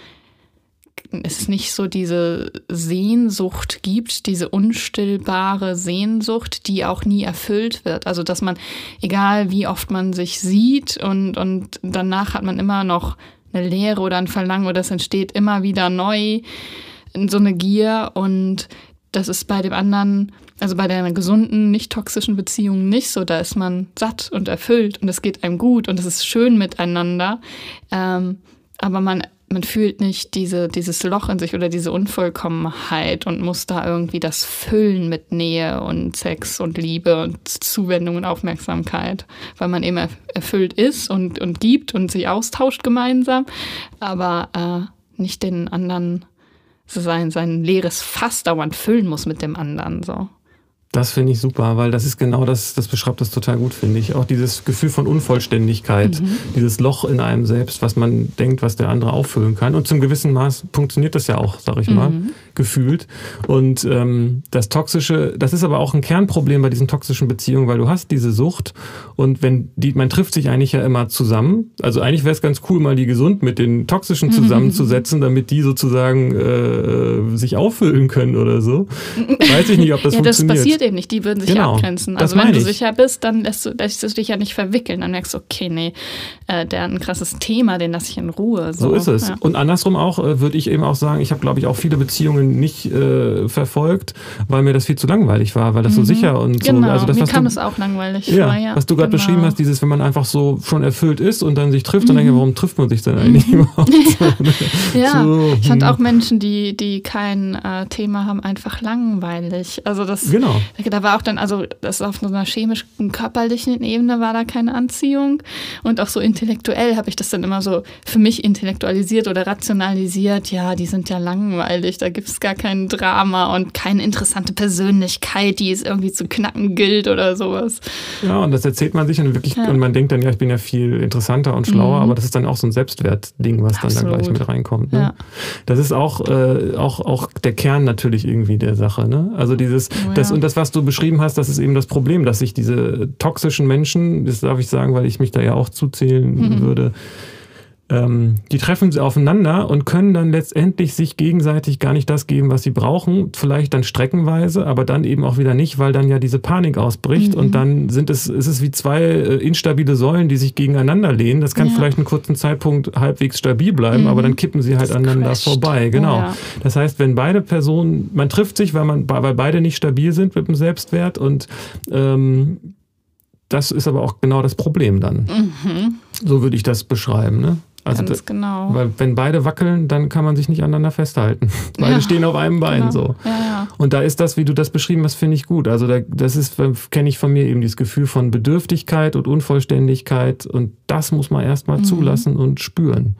es nicht so diese Sehnsucht gibt, diese unstillbare Sehnsucht, die auch nie erfüllt wird. Also dass man, egal wie oft man sich sieht und, und danach hat man immer noch eine Leere oder ein Verlangen oder es entsteht immer wieder neu so eine Gier und das ist bei dem anderen also bei der gesunden, nicht toxischen Beziehung nicht so. Da ist man satt und erfüllt und es geht einem gut und es ist schön miteinander. Ähm, aber man, man fühlt nicht diese, dieses Loch in sich oder diese Unvollkommenheit und muss da irgendwie das füllen mit Nähe und Sex und Liebe und Zuwendung und Aufmerksamkeit, weil man eben erfüllt ist und, und gibt und sich austauscht gemeinsam, aber äh, nicht den anderen sein, sein leeres Fass dauernd füllen muss mit dem anderen. So. Das finde ich super, weil das ist genau das, das beschreibt das total gut, finde ich. Auch dieses Gefühl von Unvollständigkeit, mhm. dieses Loch in einem selbst, was man denkt, was der andere auffüllen kann. Und zum gewissen Maß funktioniert das ja auch, sag ich mhm. mal, gefühlt. Und ähm, das Toxische, das ist aber auch ein Kernproblem bei diesen toxischen Beziehungen, weil du hast diese Sucht und wenn die, man trifft sich eigentlich ja immer zusammen. Also eigentlich wäre es ganz cool, mal die gesund mit den Toxischen mhm. zusammenzusetzen, damit die sozusagen äh, sich auffüllen können oder so. Weiß ich nicht, ob das ja, funktioniert eben nicht, die würden sich genau, abgrenzen. Also wenn du ich. sicher bist, dann lässt du, lässt du dich ja nicht verwickeln. Dann merkst du, okay, nee, äh, der hat ein krasses Thema, den lasse ich in Ruhe. So, so ist es. Ja. Und andersrum auch äh, würde ich eben auch sagen, ich habe, glaube ich, auch viele Beziehungen nicht äh, verfolgt, weil mir das viel zu langweilig war, weil das mhm. so sicher und genau. so. Also das, mir kam es auch langweilig ja, vor, ja. Was du gerade genau. beschrieben hast, dieses, wenn man einfach so schon erfüllt ist und dann sich trifft, mhm. dann denke ich, warum trifft man sich denn eigentlich mhm. überhaupt? ja, so, ich fand hm. auch Menschen, die, die kein äh, Thema haben, einfach langweilig. Also das, genau. da war auch dann, also das auf so einer chemischen, körperlichen Ebene war da keine Anziehung. Und auch so intellektuell habe ich das dann immer so für mich intellektualisiert oder rationalisiert. Ja, die sind ja langweilig, da gibt es gar kein Drama und keine interessante Persönlichkeit, die es irgendwie zu knacken gilt oder sowas. Ja, und das erzählt man sich und wirklich, ja. und man denkt dann, ja, ich bin ja viel interessanter und schlauer, mhm. aber das ist dann auch so ein Selbstwertding, was Absolut. dann da gleich mit reinkommt. Ne? Ja. Das ist auch, äh, auch, auch der Kern natürlich irgendwie der Sache. Ne? Also dieses, oh, ja. das und das, was du beschrieben hast, das ist eben das Problem, dass sich diese toxischen Menschen, das darf ich sagen, weil ich mich da ja auch zuzählen mhm. würde, ähm, die treffen sie aufeinander und können dann letztendlich sich gegenseitig gar nicht das geben, was sie brauchen. Vielleicht dann streckenweise, aber dann eben auch wieder nicht, weil dann ja diese Panik ausbricht Mhm. und dann sind es, ist es wie zwei äh, instabile Säulen, die sich gegeneinander lehnen. Das kann Ja. vielleicht einen kurzen Zeitpunkt halbwegs stabil bleiben, Mhm. aber dann kippen sie halt Das aneinander crasht. vorbei. Oh Genau. ja. Das heißt, wenn beide Personen, man trifft sich, weil man, weil beide nicht stabil sind mit dem Selbstwert und ähm, das ist aber auch genau das Problem dann. Mhm. So würde ich das beschreiben. Ne? Also Ganz genau. weil wenn beide wackeln, dann kann man sich nicht aneinander festhalten. Beide Ja, stehen auf einem Bein genau. so. Ja, ja. Und da ist das, wie du das beschrieben hast, finde ich gut. Also da, das ist, kenne ich von mir eben dieses Gefühl von Bedürftigkeit und Unvollständigkeit und das muss man erstmal Mhm. zulassen und spüren.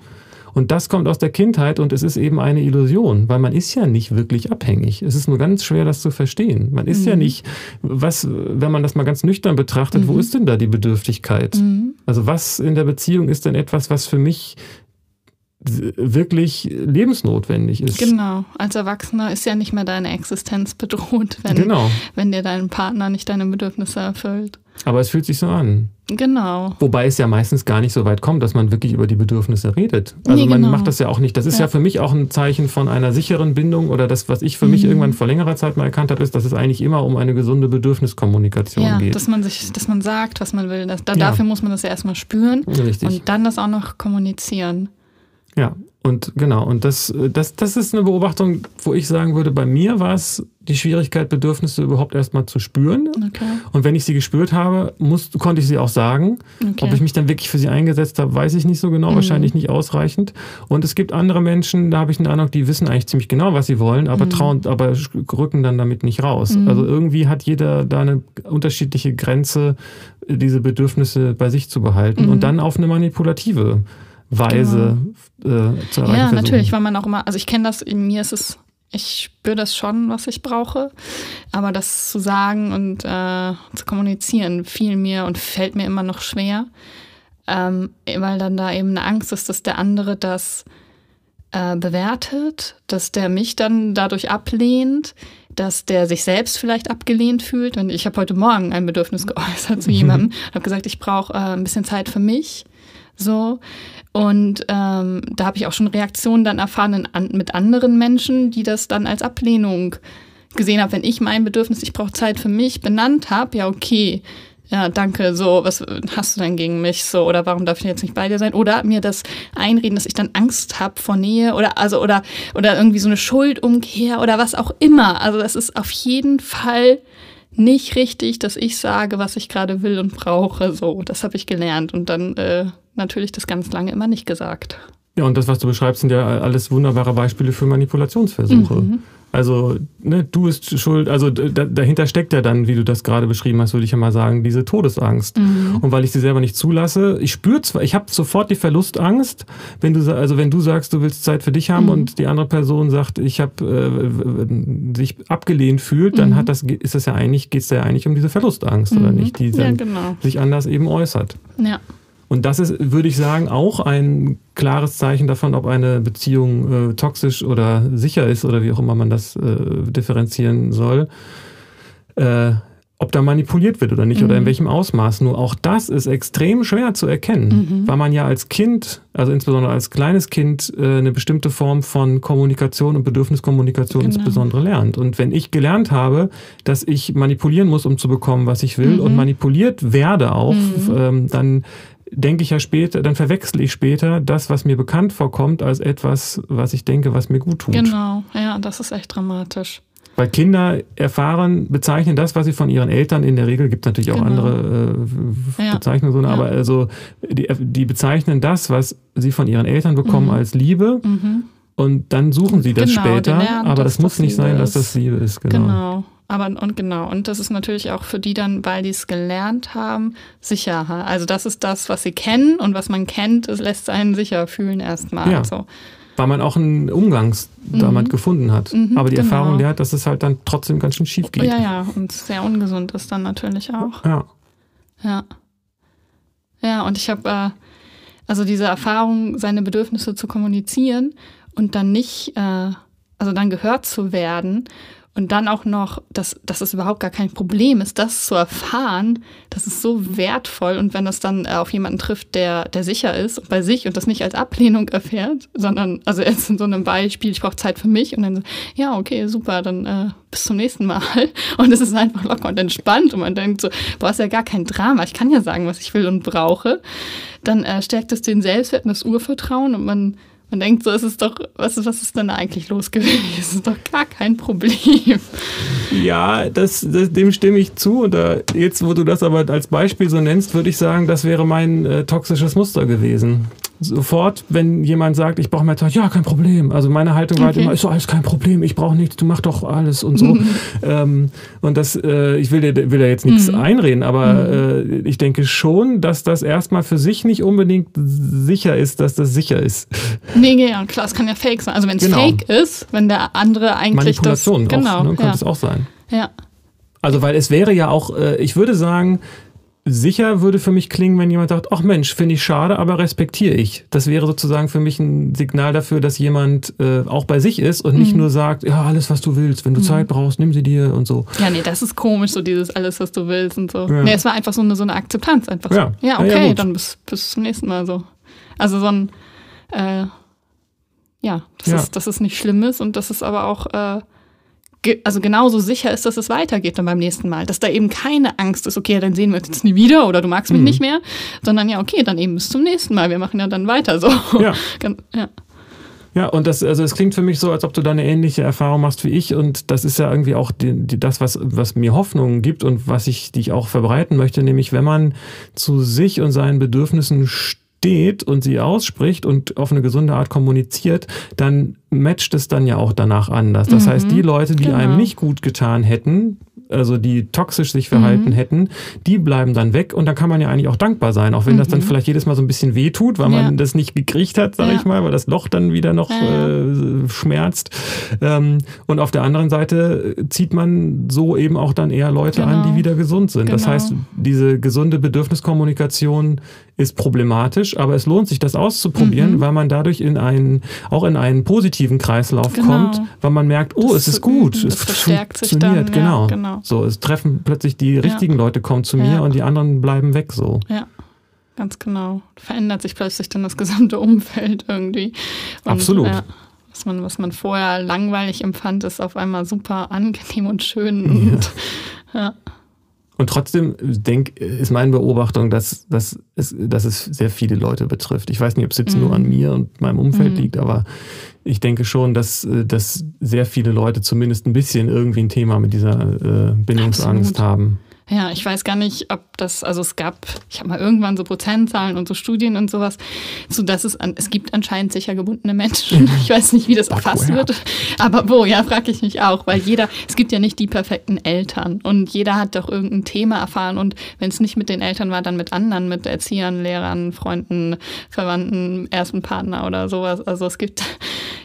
Und das kommt aus der Kindheit und es ist eben eine Illusion, weil man ist ja nicht wirklich abhängig. Es ist nur ganz schwer, das zu verstehen. Man ist ja Mhm. nicht, was, wenn man das mal ganz nüchtern betrachtet, wo Mhm. ist denn da die Bedürftigkeit? Mhm. Also was in der Beziehung ist denn etwas, was für mich wirklich lebensnotwendig ist? Genau. Als Erwachsener ist ja nicht mehr deine Existenz bedroht, wenn, Genau. wenn dir dein Partner nicht deine Bedürfnisse erfüllt. Aber es fühlt sich so an. Genau. Wobei es ja meistens gar nicht so weit kommt, dass man wirklich über die Bedürfnisse redet. Also Nee, man genau. macht das ja auch nicht. Das ist ja. Ja. für mich auch ein Zeichen von einer sicheren Bindung oder das, was ich für mich Mhm. irgendwann vor längerer Zeit mal erkannt habe, ist, dass es eigentlich immer um eine gesunde Bedürfniskommunikation Ja, geht. dass man sich, dass man sagt, was man will. Das, da, Ja. Dafür muss man das ja erstmal spüren Richtig. und dann das auch noch kommunizieren. Ja, und genau, und das, das, das ist eine Beobachtung, wo ich sagen würde, bei mir war es die Schwierigkeit, Bedürfnisse überhaupt erstmal zu spüren. Okay. Und wenn ich sie gespürt habe, muss, konnte ich sie auch sagen. okay. Ob ich mich dann wirklich für sie eingesetzt habe, weiß ich nicht so genau, Mhm. wahrscheinlich nicht ausreichend. Und es gibt andere Menschen, da habe ich den Eindruck, die wissen eigentlich ziemlich genau, was sie wollen, aber Mhm. trauen, aber rücken dann damit nicht raus. Mhm. Also irgendwie hat jeder da eine unterschiedliche Grenze, diese Bedürfnisse bei sich zu behalten Mhm. und dann auf eine manipulative Weise äh, zu erreichen. ja, versuchen. natürlich, weil man auch immer, also ich kenne das, in mir ist es, ich spüre das schon, was ich brauche, aber das zu sagen und äh, zu kommunizieren fiel mir und fällt mir immer noch schwer, ähm, weil dann da eben eine Angst ist, dass der andere das äh, bewertet, dass der mich dann dadurch ablehnt, dass der sich selbst vielleicht abgelehnt fühlt. Und ich habe heute Morgen ein Bedürfnis geäußert zu jemandem und habe gesagt, ich brauche äh, ein bisschen Zeit für mich. So. Und ähm, da habe ich auch schon Reaktionen dann erfahren an, mit anderen Menschen, die das dann als Ablehnung gesehen haben. Wenn ich mein Bedürfnis, ich brauche Zeit für mich, benannt habe, ja, okay. Ja, danke, so, was hast du denn gegen mich? So, oder warum darf ich jetzt nicht bei dir sein? Oder mir das einreden, dass ich dann Angst habe vor Nähe oder also oder oder irgendwie so eine Schuldumkehr oder was auch immer. Also das ist auf jeden Fall nicht richtig, dass ich sage, was ich gerade will und brauche. So, das habe ich gelernt und dann äh, natürlich das ganz lange immer nicht gesagt. Ja, und das, was du beschreibst, sind ja alles wunderbare Beispiele für Manipulationsversuche. Mhm. Also, ne, du bist schuld, also da, dahinter steckt ja dann, wie du das gerade beschrieben hast, würde ich ja mal sagen, diese Todesangst. Mhm. Und weil ich sie selber nicht zulasse, ich spüre zwar, ich habe sofort die Verlustangst, wenn du also wenn du sagst, du willst Zeit für dich haben Mhm. und die andere Person sagt, ich habe äh, sich abgelehnt fühlt, dann Mhm. hat das ist das ja eigentlich geht's da ja eigentlich um diese Verlustangst oder Mhm. nicht, die Ja, dann genau. sich anders eben äußert. Ja. Und das ist, würde ich sagen, auch ein klares Zeichen davon, ob eine Beziehung äh, toxisch oder sicher ist oder wie auch immer man das äh, differenzieren soll. Äh, ob da manipuliert wird oder nicht Mhm. oder in welchem Ausmaß. Nur auch das ist extrem schwer zu erkennen, Mhm. weil man ja als Kind, also insbesondere als kleines Kind, äh, eine bestimmte Form von Kommunikation und Bedürfniskommunikation Genau. insbesondere lernt. Und wenn ich gelernt habe, dass ich manipulieren muss, um zu bekommen, was ich will, Mhm. und manipuliert werde auch, Mhm. ähm, dann denke ich ja später, dann verwechsel ich später das, was mir bekannt vorkommt, als etwas, was ich denke, was mir gut tut. Genau. Ja, das ist echt dramatisch. Weil Kinder erfahren, bezeichnen das, was sie von ihren Eltern in der Regel, gibt natürlich auch Genau. andere äh, Ja. Bezeichnungen, Ja. aber also die, die bezeichnen das, was sie von ihren Eltern bekommen, Mhm. als Liebe Mhm. und dann suchen sie das Genau, später, aber dass das muss das nicht sein, dass ist. das Liebe ist, genau. Genau. Aber und genau, und das ist natürlich auch für die dann, weil die es gelernt haben, sicherer. Also das ist das, was sie kennen und was man kennt, es lässt einen sicher fühlen erstmal. Ja. So. Weil man auch einen Umgangs damit Mhm. gefunden hat. Mhm, aber die genau. Erfahrung lehrt, dass es halt dann trotzdem ganz schön schief geht. Ja, ja, und sehr ungesund ist dann natürlich auch. ja. Ja. Ja, und ich habe äh, also diese Erfahrung, seine Bedürfnisse zu kommunizieren und dann nicht, äh, also dann gehört zu werden Und dann auch noch, dass, dass es überhaupt gar kein Problem ist, das zu erfahren, das ist so wertvoll. Und wenn das dann äh, auf jemanden trifft, der, der sicher ist bei sich und das nicht als Ablehnung erfährt, sondern, also jetzt in so einem Beispiel, ich brauche Zeit für mich und dann so, ja, okay, super, dann äh, bis zum nächsten Mal. Und es ist einfach locker und entspannt und man denkt so, boah, ist ja gar kein Drama, ich kann ja sagen, was ich will und brauche. Dann äh, stärkt es den Selbstwert und das Urvertrauen und man man denkt so, es ist doch, was, was ist denn da eigentlich los gewesen? Es ist doch gar kein Problem. Ja, das, das, dem stimme ich zu. Und da, jetzt, wo du das aber als Beispiel so nennst, würde ich sagen, das wäre mein äh, toxisches Muster gewesen sofort, wenn jemand sagt, ich brauche mehr Zeit, ja, kein Problem. Also meine Haltung war halt immer, ist so alles kein Problem, ich brauche nichts, du mach doch alles und so. ähm, und das, äh, ich will dir, will dir jetzt nichts mhm. einreden, aber mhm. äh, ich denke schon, dass das erstmal für sich nicht unbedingt sicher ist, dass das sicher ist. Nee, ja, klar, es kann ja fake sein. Also wenn es genau. fake ist, wenn der andere eigentlich Manipulation das... Genau, auch, ne, könnte ja. es auch sein. Ja. Also weil es wäre ja auch, äh, ich würde sagen, Sicher würde für mich klingen, wenn jemand sagt, ach Mensch, finde ich schade, aber respektiere ich. Das wäre sozusagen für mich ein Signal dafür, dass jemand äh, auch bei sich ist und mhm. nicht nur sagt, ja, alles, was du willst, wenn du mhm. Zeit brauchst, nimm sie dir und so. Ja, nee, das ist komisch, so dieses alles, was du willst und so. Ja. Nee, es war einfach so eine, so eine Akzeptanz. Einfach so. Ja, ja okay, ja, dann bis, bis zum nächsten Mal so. Also so ein, äh, ja, das, Ist, dass es nicht schlimm ist und dass es aber auch äh, also genauso sicher ist, dass es weitergeht dann beim nächsten Mal. Dass da eben keine Angst ist, okay, dann sehen wir uns jetzt nie wieder oder du magst mich mhm. nicht mehr, sondern ja, okay, dann eben bis zum nächsten Mal. Wir machen ja dann weiter so. Ja. ja. Ja, und das, also es klingt für mich so, als ob du da eine ähnliche Erfahrung machst wie ich. Und das ist ja irgendwie auch die, die, das, was, was mir Hoffnung gibt und was ich, die ich auch verbreiten möchte, nämlich wenn man zu sich und seinen Bedürfnissen steht und sie ausspricht und auf eine gesunde Art kommuniziert, dann matcht es dann ja auch danach anders. Das mhm, heißt, die Leute, die genau. einem nicht gut getan hätten, also die toxisch sich verhalten mhm. hätten, die bleiben dann weg und dann kann man ja eigentlich auch dankbar sein, auch wenn mhm. das dann mhm. vielleicht jedes Mal so ein bisschen wehtut, weil ja. man das nicht gekriegt hat, sag ja. ich mal, weil das Loch dann wieder noch ja. äh, schmerzt. Ähm, und auf der anderen Seite zieht man so eben auch dann eher Leute genau. an, die wieder gesund sind. Genau. Das heißt, diese gesunde Bedürfniskommunikation ist problematisch, aber es lohnt sich, das auszuprobieren, mhm. weil man dadurch in einen, auch in einen positiven Kreislauf genau. kommt, weil man merkt, oh, das es ist gut, es verstärkt funktioniert, dann, genau. genau. So, es treffen plötzlich die richtigen ja. Leute kommen zu mir ja. und die anderen bleiben weg so. Ja. Ganz genau. Verändert sich plötzlich dann das gesamte Umfeld irgendwie. Und, Absolut. Ja, was, man, was man vorher langweilig empfand, ist auf einmal super angenehm und schön. Und, ja. Und trotzdem denk, ist meine Beobachtung, dass, dass, es, dass es sehr viele Leute betrifft. Ich weiß nicht, ob es jetzt mm. nur an mir und meinem Umfeld mm. liegt, aber ich denke schon, dass, dass sehr viele Leute zumindest ein bisschen irgendwie ein Thema mit dieser äh, Bindungsangst Absolut. haben. Ja, ich weiß gar nicht, ob das, also es gab, ich habe mal irgendwann so Prozentzahlen und so Studien und sowas, so dass es, an, es gibt anscheinend sicher gebundene Menschen. Ich weiß nicht, wie das erfasst wird, aber wo, ja, frage ich mich auch, weil jeder, es gibt ja nicht die perfekten Eltern und jeder hat doch irgendein Thema erfahren und wenn es nicht mit den Eltern war, dann mit anderen, mit Erziehern, Lehrern, Freunden, Verwandten, ersten Partner oder sowas. Also es gibt,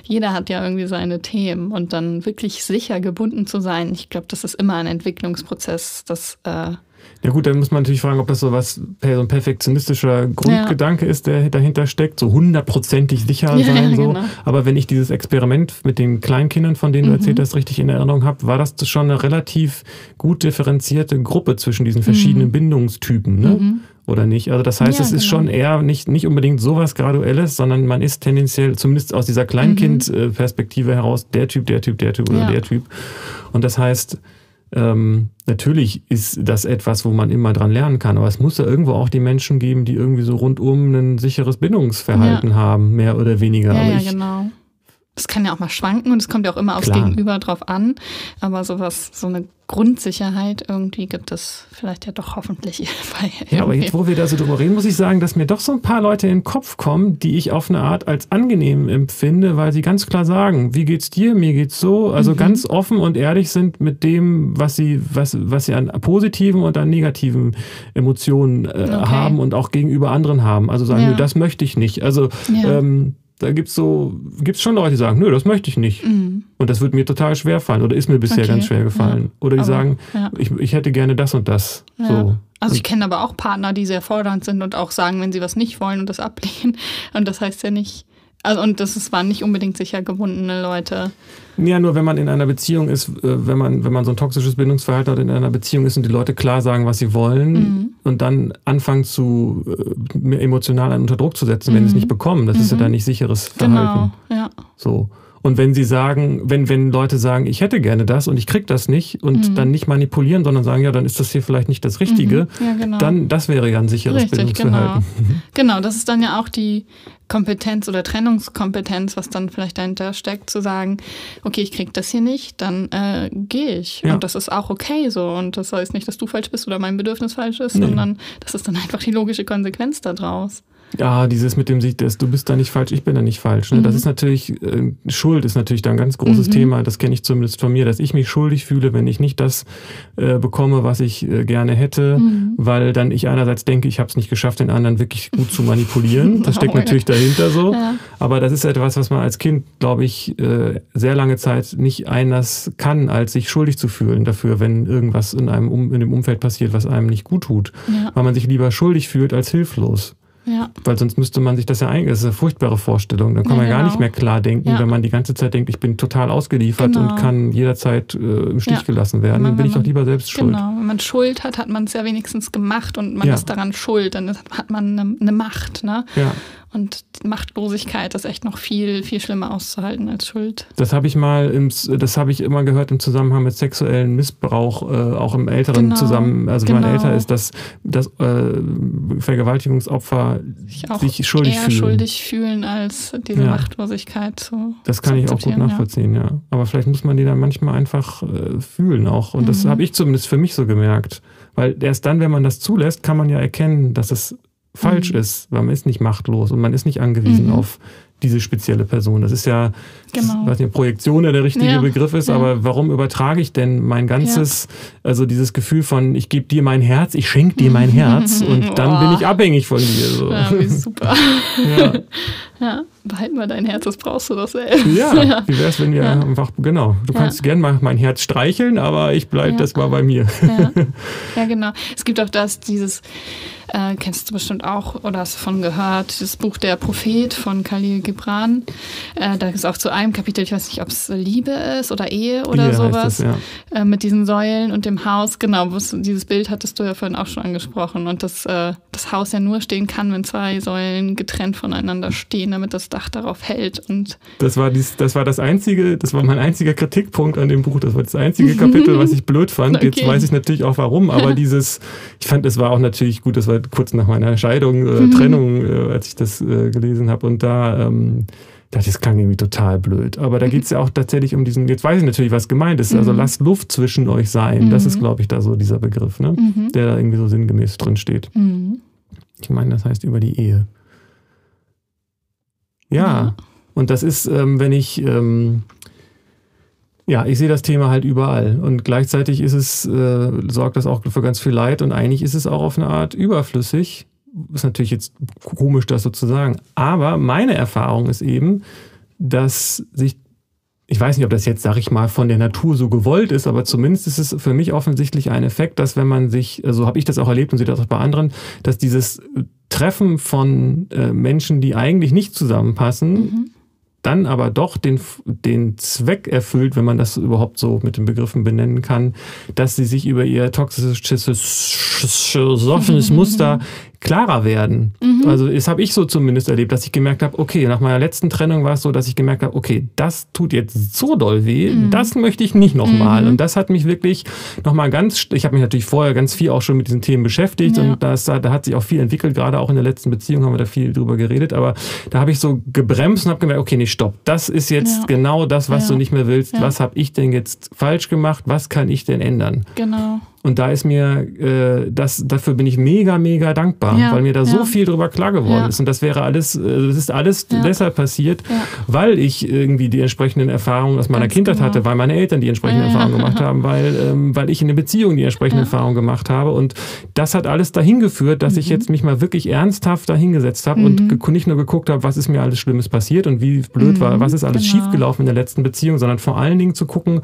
jeder hat ja irgendwie seine Themen und dann wirklich sicher gebunden zu sein, ich glaube, das ist immer ein Entwicklungsprozess, das äh, ja gut, dann muss man natürlich fragen, ob das so was so ein perfektionistischer Grundgedanke ja. ist, der dahinter steckt, so hundertprozentig sicher ja, sein. Ja, so. Genau. Aber wenn ich dieses Experiment mit den Kleinkindern, von denen du mhm. erzählt hast, richtig in Erinnerung habe, war das schon eine relativ gut differenzierte Gruppe zwischen diesen verschiedenen mhm. Bindungstypen, ne? Mhm. Oder nicht? Also das heißt, es ist genau. schon eher nicht, nicht unbedingt sowas Graduelles, sondern man ist tendenziell, zumindest aus dieser Kleinkind-Perspektive heraus, der Typ, der Typ, der Typ oder der Typ. Und das heißt, ähm, natürlich ist das etwas, wo man immer dran lernen kann, aber es muss ja irgendwo auch die Menschen geben, die irgendwie so rundum ein sicheres Bindungsverhalten ja. haben, mehr oder weniger. Ja, aber ja, genau. Es kann ja auch mal schwanken und es kommt ja auch immer aufs Klar. Gegenüber drauf an. Aber sowas, so eine Grundsicherheit irgendwie gibt es vielleicht ja doch hoffentlich bei. Ja, aber jetzt, wo wir da so drüber reden, muss ich sagen, dass mir doch so ein paar Leute in den Kopf kommen, die ich auf eine Art als angenehm empfinde, weil sie ganz klar sagen, wie geht's dir, mir geht's so, also mhm. ganz offen und ehrlich sind mit dem, was sie, was, was sie an positiven und an negativen Emotionen äh, okay. haben und auch gegenüber anderen haben. Also sagen, ja. das möchte ich nicht. Also ja. ähm, da gibt's so, gibt's schon Leute, die sagen, nö, das möchte ich nicht. Mhm. Und das wird mir total schwer fallen oder ist mir bisher okay. ganz schwer gefallen. Ja. Oder die aber, sagen, ja. ich, ich hätte gerne das und das. Ja. So. Also ich kenne aber auch Partner, die sehr fordernd sind und auch sagen, wenn sie was nicht wollen und das ablehnen. Und das heißt ja nicht, Also, und das ist, waren nicht unbedingt sicher gebundene Leute. Ja, nur wenn man in einer Beziehung ist, äh, wenn man, wenn man so ein toxisches Bindungsverhalten hat, in einer Beziehung ist und die Leute klar sagen, was sie wollen mhm. und dann anfangen zu äh, emotional unter Druck zu setzen, wenn mhm. sie es nicht bekommen, das mhm. ist ja mhm. dann nicht sicheres Verhalten. Genau, ja. So. Und wenn sie sagen, wenn, wenn Leute sagen, ich hätte gerne das und ich krieg das nicht und mhm. dann nicht manipulieren, sondern sagen, ja, dann ist das hier vielleicht nicht das Richtige, mhm. ja, genau. dann das wäre ja ein sicheres Richtig. Genau. genau, das ist dann ja auch die Kompetenz oder Trennungskompetenz, was dann vielleicht dahinter steckt, zu sagen, okay, ich krieg das hier nicht, dann äh, gehe ich. Ja. Und das ist auch okay so. Und das heißt nicht, dass du falsch bist oder mein Bedürfnis falsch ist, nee. sondern das ist dann einfach die logische Konsequenz daraus. Ja, dieses mit dem sich, du bist da nicht falsch, ich bin da nicht falsch. Ne? Mhm. Das ist natürlich, äh, Schuld ist natürlich da ein ganz großes mhm. Thema. Das kenne ich zumindest von mir, dass ich mich schuldig fühle, wenn ich nicht das äh, bekomme, was ich äh, gerne hätte, mhm. weil dann ich einerseits denke, ich habe es nicht geschafft, den anderen wirklich gut zu manipulieren. Das steckt natürlich dahinter so. Ja. Aber das ist etwas, was man als Kind, glaube ich, äh, sehr lange Zeit nicht anders kann, als sich schuldig zu fühlen dafür, wenn irgendwas in einem um in dem Umfeld passiert, was einem nicht gut tut. Ja. Weil man sich lieber schuldig fühlt als hilflos. Ja. Weil sonst müsste man sich das ja eigentlich, das ist eine furchtbare Vorstellung. Dann kann ja, man genau. gar nicht mehr klar denken, ja. wenn man die ganze Zeit denkt, ich bin total ausgeliefert genau. und kann jederzeit äh, im Stich gelassen werden. Man, dann bin ich doch lieber selbst schuld. Genau, wenn man Schuld hat, hat man es ja wenigstens gemacht und man ist daran schuld. Dann hat man eine, eine Macht. Ne? Ja. Und Machtlosigkeit ist echt noch viel, viel schlimmer auszuhalten als Schuld. Das habe ich mal, im, das habe ich immer gehört im Zusammenhang mit sexuellen Missbrauch, äh, auch im älteren genau, zusammen, also genau. wenn man genau. älter ist, dass, dass äh, Vergewaltigungsopfer sich, sich schuldig eher fühlen. schuldig fühlen als diese ja. Machtlosigkeit zu Das kann ich auch gut nachvollziehen, ja. ja. Aber vielleicht muss man die dann manchmal einfach äh, fühlen auch. Und mhm. das habe ich zumindest für mich so gemerkt. Weil erst dann, wenn man das zulässt, kann man ja erkennen, dass es falsch mhm. ist, weil man ist nicht machtlos und man ist nicht angewiesen mhm. auf diese spezielle Person. Das ist ja, genau. ich weiß nicht, Projektion der richtige ja. Begriff ist, ja. aber warum übertrage ich denn mein ganzes, ja. also dieses Gefühl von, ich gebe dir mein Herz, ich schenke dir mein Herz und dann bin ich abhängig von dir. So. Ja, super. ja. ja, behalt mal dein Herz, das brauchst du doch selbst. Ja, wie wäre es, wenn wir einfach, genau, du kannst gerne mal mein Herz streicheln, aber ich bleibe das mal bei mir. Ja. genau. Es gibt auch das, dieses, äh, kennst du bestimmt auch oder hast du davon gehört, das Buch Der Prophet von Khalil Gibran. Äh, da ist auch zu einem Kapitel, ich weiß nicht, ob es Liebe ist oder Ehe oder Ehe sowas, das, ja. äh, mit diesen Säulen und dem Haus. Genau, dieses Bild hattest du ja vorhin auch schon angesprochen. Und dass äh, das Haus ja nur stehen kann, wenn zwei Säulen getrennt voneinander stehen, damit das Dach darauf hält. Und das war dies, das war das einzige, das war mein einziger Kritikpunkt an dem Buch. Das war das einzige Kapitel, was ich blöd fand. Okay. Jetzt weiß ich natürlich auch warum, aber dieses, ich fand, es war auch natürlich gut, das war kurz nach meiner Scheidung, äh, Trennung, äh, als ich das äh, gelesen habe. Und da ähm, das klang irgendwie total blöd. Aber da mhm. geht es ja auch tatsächlich um diesen, jetzt weiß ich natürlich, was gemeint ist. Also mhm. lasst Luft zwischen euch sein. Mhm. Das ist, glaube ich, da so dieser Begriff, ne? Mhm. der da irgendwie so sinngemäß drin steht. Mhm. Ich meine, das heißt über die Ehe. Ja, ja. und das ist, ähm, wenn ich, ähm, ja, ich sehe das Thema halt überall. Und gleichzeitig ist es, äh, sorgt das auch für ganz viel Leid und eigentlich ist es auch auf eine Art überflüssig ist natürlich jetzt komisch, das so zu sagen. Aber meine Erfahrung ist eben, dass sich, ich weiß nicht, ob das jetzt, sag ich mal, von der Natur so gewollt ist, aber zumindest ist es für mich offensichtlich ein Effekt, dass wenn man sich, also habe ich das auch erlebt und sehe das auch bei anderen, dass dieses Treffen von äh, Menschen, die eigentlich nicht zusammenpassen, mhm dann aber doch den, den Zweck erfüllt, wenn man das überhaupt so mit den Begriffen benennen kann, dass sie sich über ihr toxisches Muster klarer werden. Mhm. Also das habe ich so zumindest erlebt, dass ich gemerkt habe, okay, nach meiner letzten Trennung war es so, dass ich gemerkt habe, okay, das tut jetzt so doll weh, mhm. das möchte ich nicht nochmal. Mhm. Und das hat mich wirklich nochmal ganz, ich habe mich natürlich vorher ganz viel auch schon mit diesen Themen beschäftigt ja. und das, da hat sich auch viel entwickelt, gerade auch in der letzten Beziehung haben wir da viel drüber geredet, aber da habe ich so gebremst und habe gemerkt, okay, nee, stopp, das ist jetzt ja. genau das, was ja. du nicht mehr willst. Was habe ich denn jetzt falsch gemacht? Was kann ich denn ändern? Genau. Und da ist mir, äh, das, dafür bin ich mega, mega dankbar, ja, weil mir da ja. so viel drüber klar geworden ja. ist. Und das wäre alles, äh, das ist alles deshalb passiert, weil ich irgendwie die entsprechenden Erfahrungen aus meiner Ganz Kindheit genau. hatte, weil meine Eltern die entsprechenden Erfahrungen gemacht haben, weil, ähm, weil ich in der Beziehung die entsprechenden Erfahrungen gemacht habe. Und das hat alles dahin geführt, dass mhm. ich jetzt mich mal wirklich ernsthaft dahingesetzt habe mhm. und nicht nur geguckt habe, was ist mir alles Schlimmes passiert und wie blöd mhm. war, was ist alles genau. schiefgelaufen in der letzten Beziehung, sondern vor allen Dingen zu gucken,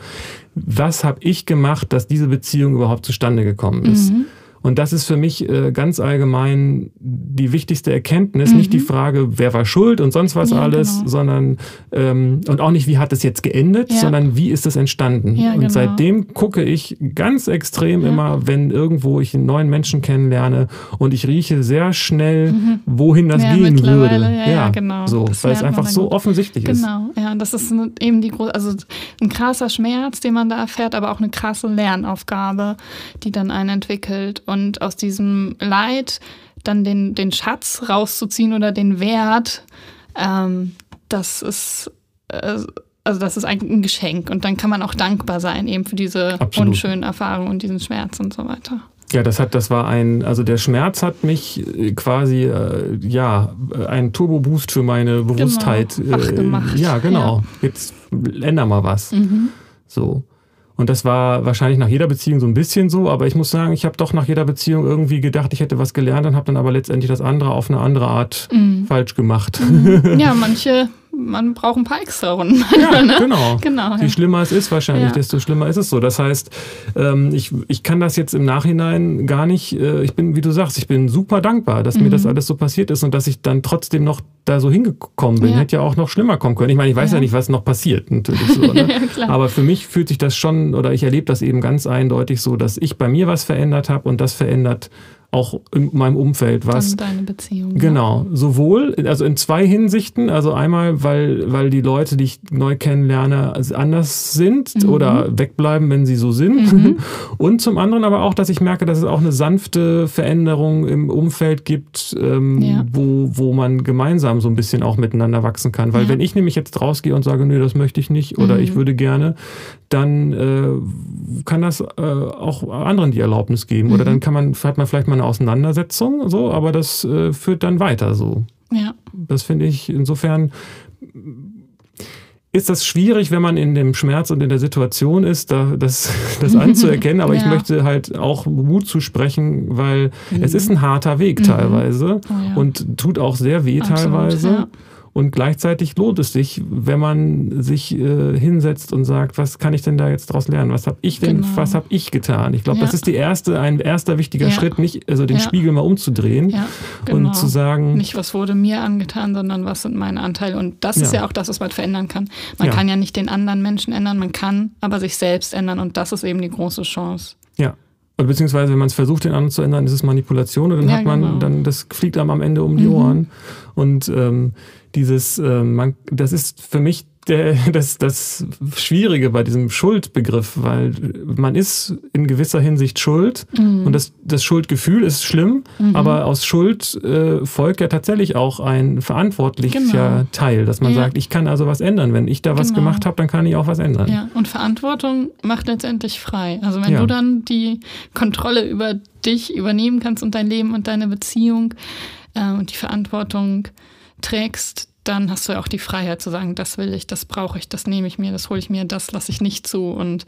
was habe ich gemacht, dass diese Beziehung überhaupt zustande gekommen ist. Mhm. Und das ist für mich äh, ganz allgemein die wichtigste Erkenntnis. Mhm. Nicht die Frage, wer war schuld und sonst was ja, alles, genau. sondern ähm, und auch nicht, wie hat es jetzt geendet, ja. sondern wie ist es entstanden. Ja, und genau. seitdem gucke ich ganz extrem immer, wenn irgendwo ich einen neuen Menschen kennenlerne und ich rieche sehr schnell, mhm. wohin das gehen würde. Ja, genau. So, weil es einfach so offensichtlich ist. Genau, ja, und das ist eben die große, also ein krasser Schmerz, den man da erfährt, aber auch eine krasse Lernaufgabe, die dann einen entwickelt. Und aus diesem Leid dann den, den Schatz rauszuziehen oder den Wert, ähm, das ist äh, also das ist eigentlich ein Geschenk und dann kann man auch dankbar sein eben für diese Absolut. unschönen Erfahrungen und diesen Schmerz und so weiter. Ja, das hat, das war ein, also der Schmerz hat mich äh, quasi, äh, ja, ein Turbo-Boost für meine genau. Bewusstheit. Genau. Wach gemacht. Ja, genau. Ja. Jetzt änder mal was. Mhm. So. Und das war wahrscheinlich nach jeder Beziehung so ein bisschen so, aber ich muss sagen, ich habe doch nach jeder Beziehung irgendwie gedacht, ich hätte was gelernt und habe dann aber letztendlich das andere auf eine andere Art mhm. falsch gemacht. Mhm. Ja, manche man braucht ein paar extra Runden. Ja, ne? genau. genau. Je schlimmer es ist wahrscheinlich, ja. desto schlimmer ist es so. Das heißt, ähm, ich, ich kann das jetzt im Nachhinein gar nicht, äh, ich bin, wie du sagst, ich bin super dankbar, dass mhm. mir das alles so passiert ist und dass ich dann trotzdem noch da so hingekommen bin. Ja. Hätte ja auch noch schlimmer kommen können. Ich meine, ich weiß ja, ja nicht, was noch passiert, natürlich so. Ne? Aber für mich fühlt sich das schon, oder ich erlebe das eben ganz eindeutig so, dass ich bei mir was verändert habe und das verändert auch in meinem Umfeld was. Und deine Beziehung. Genau, ja. sowohl, also in zwei Hinsichten. Also einmal, weil, weil die Leute, die ich neu kennenlerne, anders sind mhm. oder wegbleiben, wenn sie so sind. Mhm. Und zum anderen aber auch, dass ich merke, dass es auch eine sanfte Veränderung im Umfeld gibt, ähm, ja. wo, wo man gemeinsam so ein bisschen auch miteinander wachsen kann. Weil ja. wenn ich nämlich jetzt rausgehe und sage, nö, das möchte ich nicht oder mhm. ich würde gerne, dann äh, kann das äh, auch anderen die Erlaubnis geben. Oder mhm. dann kann man, hat man vielleicht mal eine Auseinandersetzung, so, aber das äh, führt dann weiter so. Ja. Das finde ich insofern ist das schwierig, wenn man in dem Schmerz und in der Situation ist, da, das, das anzuerkennen. Aber ja. ich möchte halt auch Mut zu sprechen, weil mhm. es ist ein harter Weg mhm. teilweise oh, ja. und tut auch sehr weh Absolut, teilweise. Ja. Und gleichzeitig lohnt es sich, wenn man sich äh, hinsetzt und sagt, was kann ich denn da jetzt daraus lernen? Was habe ich denn, genau. was habe ich getan? Ich glaube, ja. das ist die erste, ein erster wichtiger ja. Schritt, nicht also den ja. Spiegel mal umzudrehen genau. und zu sagen, nicht was wurde mir angetan, sondern was sind meine Anteile. Und das ist ja auch das, was man verändern kann. Man kann ja nicht den anderen Menschen ändern, man kann aber sich selbst ändern und das ist eben die große Chance. Ja, beziehungsweise wenn man es versucht, den anderen zu ändern, ist es Manipulation und dann ja, hat man, genau. dann das fliegt einem am Ende um die mhm. Ohren. Und ähm, dieses, äh, man, das ist für mich der, das, das Schwierige bei diesem Schuldbegriff, weil man ist in gewisser Hinsicht schuld mhm. und das, das Schuldgefühl ist schlimm, mhm. aber aus Schuld äh, folgt ja tatsächlich auch ein verantwortlicher genau. Teil, dass man ja. sagt, ich kann also was ändern. Wenn ich da was genau. gemacht habe, dann kann ich auch was ändern. Ja, und Verantwortung macht letztendlich frei. Also wenn ja. du dann die Kontrolle über dich übernehmen kannst und dein Leben und deine Beziehung äh, und die Verantwortung trägst, dann hast du ja auch die Freiheit zu sagen, das will ich, das brauche ich, das nehme ich mir, das hole ich mir, das lasse ich nicht zu. Und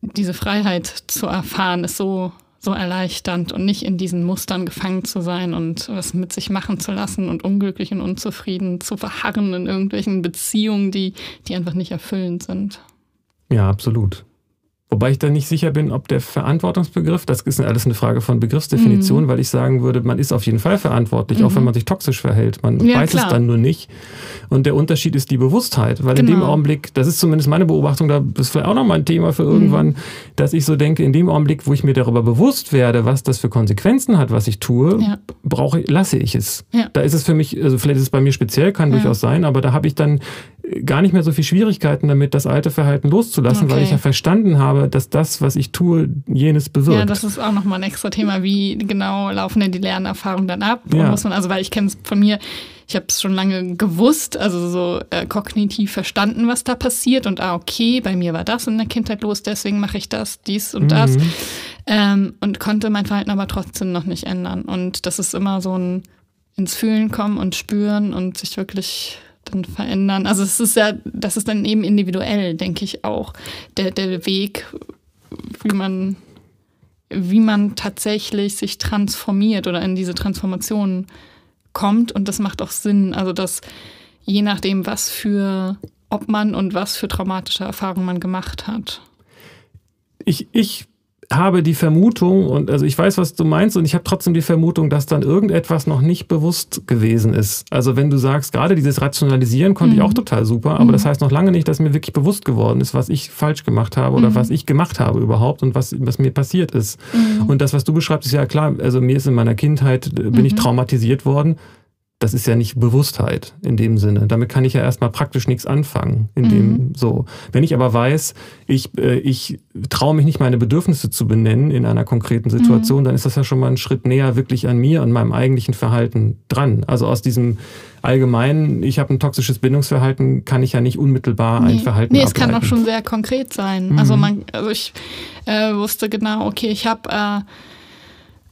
diese Freiheit zu erfahren, ist so, so erleichternd und nicht in diesen Mustern gefangen zu sein und was mit sich machen zu lassen und unglücklich und unzufrieden zu verharren in irgendwelchen Beziehungen, die, die einfach nicht erfüllend sind. Ja, absolut. Wobei ich da nicht sicher bin, ob der Verantwortungsbegriff, das ist alles eine Frage von Begriffsdefinition, mhm. weil ich sagen würde, man ist auf jeden Fall verantwortlich, mhm. auch wenn man sich toxisch verhält. Man ja, weiß klar. es dann nur nicht. Und der Unterschied ist die Bewusstheit, weil genau. in dem genau. Augenblick, das ist zumindest meine Beobachtung, da ist vielleicht auch nochmal ein Thema für irgendwann, mhm. dass ich so denke, in dem Augenblick, wo ich mir darüber bewusst werde, was das für Konsequenzen hat, was ich tue, ja. brauche, lasse ich es. Ja. Da ist es für mich, also vielleicht ist es bei mir speziell, kann durchaus sein, aber da habe ich dann gar nicht mehr so viel Schwierigkeiten damit, das alte Verhalten loszulassen, okay. weil ich ja verstanden habe, dass das, was ich tue, jenes bewirkt. Ja, das ist auch nochmal ein extra Thema. Wie genau laufen denn die Lernerfahrungen dann ab? Ja. Muss man, also, weil ich kenne es von mir, ich habe es schon lange gewusst, also so äh, kognitiv verstanden, was da passiert und ah, okay, bei mir war das in der Kindheit los, deswegen mache ich das, dies und das. Mhm. Ähm, und konnte mein Verhalten aber trotzdem noch nicht ändern. Und das ist immer so ein ins Fühlen kommen und spüren und sich wirklich dann verändern. Also es ist ja, das ist dann eben individuell, denke ich auch, der, der Weg, wie man, wie man tatsächlich sich transformiert oder in diese Transformation kommt. Und das macht auch Sinn. Also dass je nachdem, was für, ob man und was für traumatische Erfahrungen man gemacht hat. Ich, ich habe die Vermutung, und also ich weiß, was du meinst, und ich habe trotzdem die Vermutung, dass dann irgendetwas noch nicht bewusst gewesen ist. Also wenn du sagst, gerade dieses Rationalisieren konnte mhm. ich auch total super, aber mhm. das heißt noch lange nicht, dass mir wirklich bewusst geworden ist, was ich falsch gemacht habe oder mhm. was ich gemacht habe überhaupt und was, was mir passiert ist. Mhm. Und das, was du beschreibst, ist ja klar, also mir ist in meiner Kindheit, äh, bin ich mhm. traumatisiert worden das ist ja nicht Bewusstheit in dem Sinne. Damit kann ich ja erstmal praktisch nichts anfangen. In dem mhm. so. Wenn ich aber weiß, ich, äh, ich traue mich nicht, meine Bedürfnisse zu benennen in einer konkreten Situation, mhm. dann ist das ja schon mal ein Schritt näher wirklich an mir und meinem eigentlichen Verhalten dran. Also aus diesem allgemeinen, ich habe ein toxisches Bindungsverhalten, kann ich ja nicht unmittelbar nee. ein Verhalten Nee, es ableiten. kann auch schon sehr konkret sein. Mhm. Also man, also ich äh, wusste genau, okay, ich habe äh,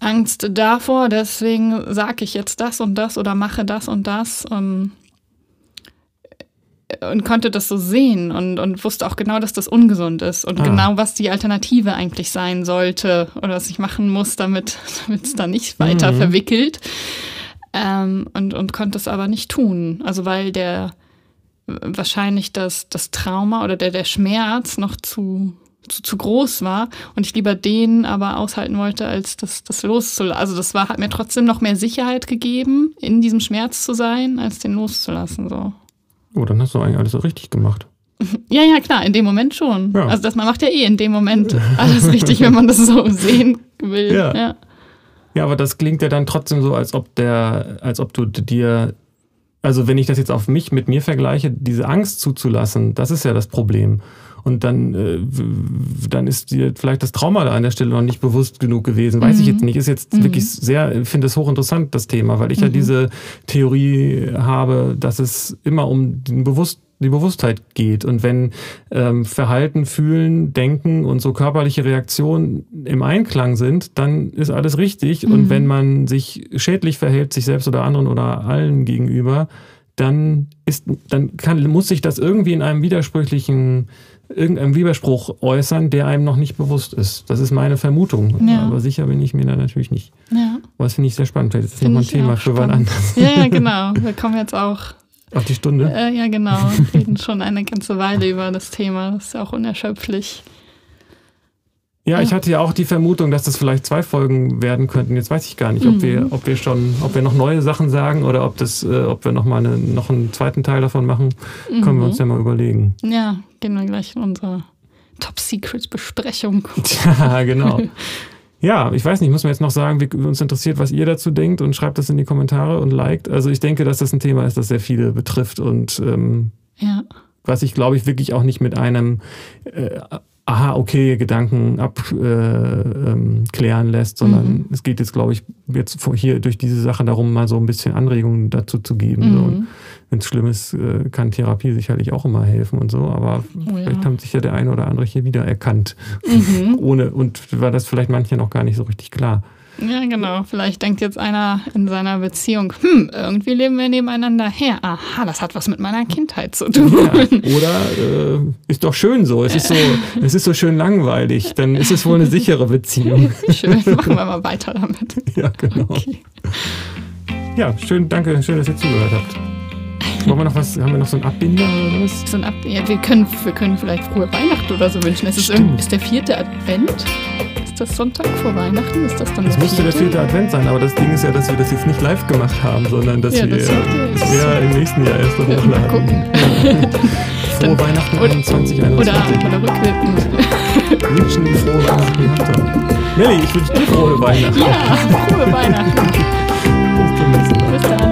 Angst davor, deswegen sage ich jetzt das und das oder mache das und das und, und konnte das so sehen und, und wusste auch genau, dass das ungesund ist und ah. genau, was die Alternative eigentlich sein sollte oder was ich machen muss, damit es da nicht weiter mhm. verwickelt. Ähm, und, und konnte es aber nicht tun. Also weil der wahrscheinlich das, das Trauma oder der, der Schmerz noch zu, zu, zu groß war und ich lieber den aber aushalten wollte, als das, das loszulassen. Also das war, hat mir trotzdem noch mehr Sicherheit gegeben, in diesem Schmerz zu sein, als den loszulassen. So. Oh, dann hast du eigentlich alles so richtig gemacht. Ja, ja, klar, in dem Moment schon. Ja. Also das, man macht ja eh in dem Moment alles richtig, wenn man das so sehen will. Ja. ja. Ja, aber das klingt ja dann trotzdem so, als ob der, als ob du dir, also wenn ich das jetzt auf mich mit mir vergleiche, diese Angst zuzulassen, das ist ja das Problem. Und dann, äh, dann ist dir vielleicht das Trauma da an der Stelle noch nicht bewusst genug gewesen. Weiß mhm. ich jetzt nicht. Ist jetzt mhm. wirklich sehr, finde es hochinteressant, das Thema, weil ich mhm. ja diese Theorie habe, dass es immer um den Bewusst die Bewusstheit geht. Und wenn ähm, Verhalten, Fühlen, Denken und so körperliche Reaktionen im Einklang sind, dann ist alles richtig. Mhm. Und wenn man sich schädlich verhält, sich selbst oder anderen oder allen gegenüber, dann ist, dann kann, muss sich das irgendwie in einem widersprüchlichen irgendeinem Widerspruch äußern, der einem noch nicht bewusst ist. Das ist meine Vermutung. Ja. Aber sicher bin ich mir da natürlich nicht. Ja. Aber das finde ich sehr spannend. Vielleicht ist das nochmal ein Thema für wann anders. Ja, ja, genau. Wir kommen jetzt auch. Auf die Stunde? Äh, ja, genau. Wir reden schon eine ganze Weile über das Thema. Das ist ja auch unerschöpflich. Ja, ich hatte ja auch die Vermutung, dass das vielleicht zwei Folgen werden könnten. Jetzt weiß ich gar nicht, ob mhm. wir, ob wir schon, ob wir noch neue Sachen sagen oder ob das, äh, ob wir noch mal eine, noch einen zweiten Teil davon machen. Mhm. Können wir uns ja mal überlegen. Ja, gehen wir gleich in unsere Top Secret Besprechung. Ja, genau. Ja, ich weiß nicht, muss man jetzt noch sagen, wie uns interessiert, was ihr dazu denkt und schreibt das in die Kommentare und liked. Also ich denke, dass das ein Thema ist, das sehr viele betrifft und ähm, ja. was ich, glaube ich, wirklich auch nicht mit einem äh, aha, okay, Gedanken abklären äh, ähm, lässt, sondern mhm. es geht jetzt, glaube ich, jetzt hier durch diese Sache darum, mal so ein bisschen Anregungen dazu zu geben. Mhm. So. wenn es schlimm ist, äh, kann Therapie sicherlich auch immer helfen und so, aber oh, vielleicht ja. haben sich ja der eine oder andere hier wieder erkannt. Mhm. Ohne, und war das vielleicht manchen noch gar nicht so richtig klar. Ja, genau. Vielleicht denkt jetzt einer in seiner Beziehung, hm, irgendwie leben wir nebeneinander her. Aha, das hat was mit meiner Kindheit zu tun. Ja, oder äh, ist doch schön so. Es ist so, es ist so schön langweilig. Dann ist es wohl eine sichere Beziehung. Schön, machen wir mal weiter damit. Ja, genau. Okay. Ja, schön, danke, schön, dass ihr zugehört habt. Wollen wir noch was, haben wir noch so einen Abbinder oder was? So ein Ab ja, wir können, wir können vielleicht frohe Weihnachten oder so wünschen. Es ist, ist der vierte Advent. Ist das Sonntag vor Weihnachten? Ist das dann Das müsste der vierte Advent sein, aber das Ding ist ja, dass wir das jetzt nicht live gemacht haben, sondern dass ja, wir das eher im nächsten Jahr erst hochladen. Ja, gucken. frohe Weihnachten oder, 2021. Oder, oder rückwirkend. Wünschen frohe Weihnachten. Nelly, ich wünsche dir frohe Weihnachten. Ja, frohe Weihnachten. Bis zum nächsten Mal. Bis dann.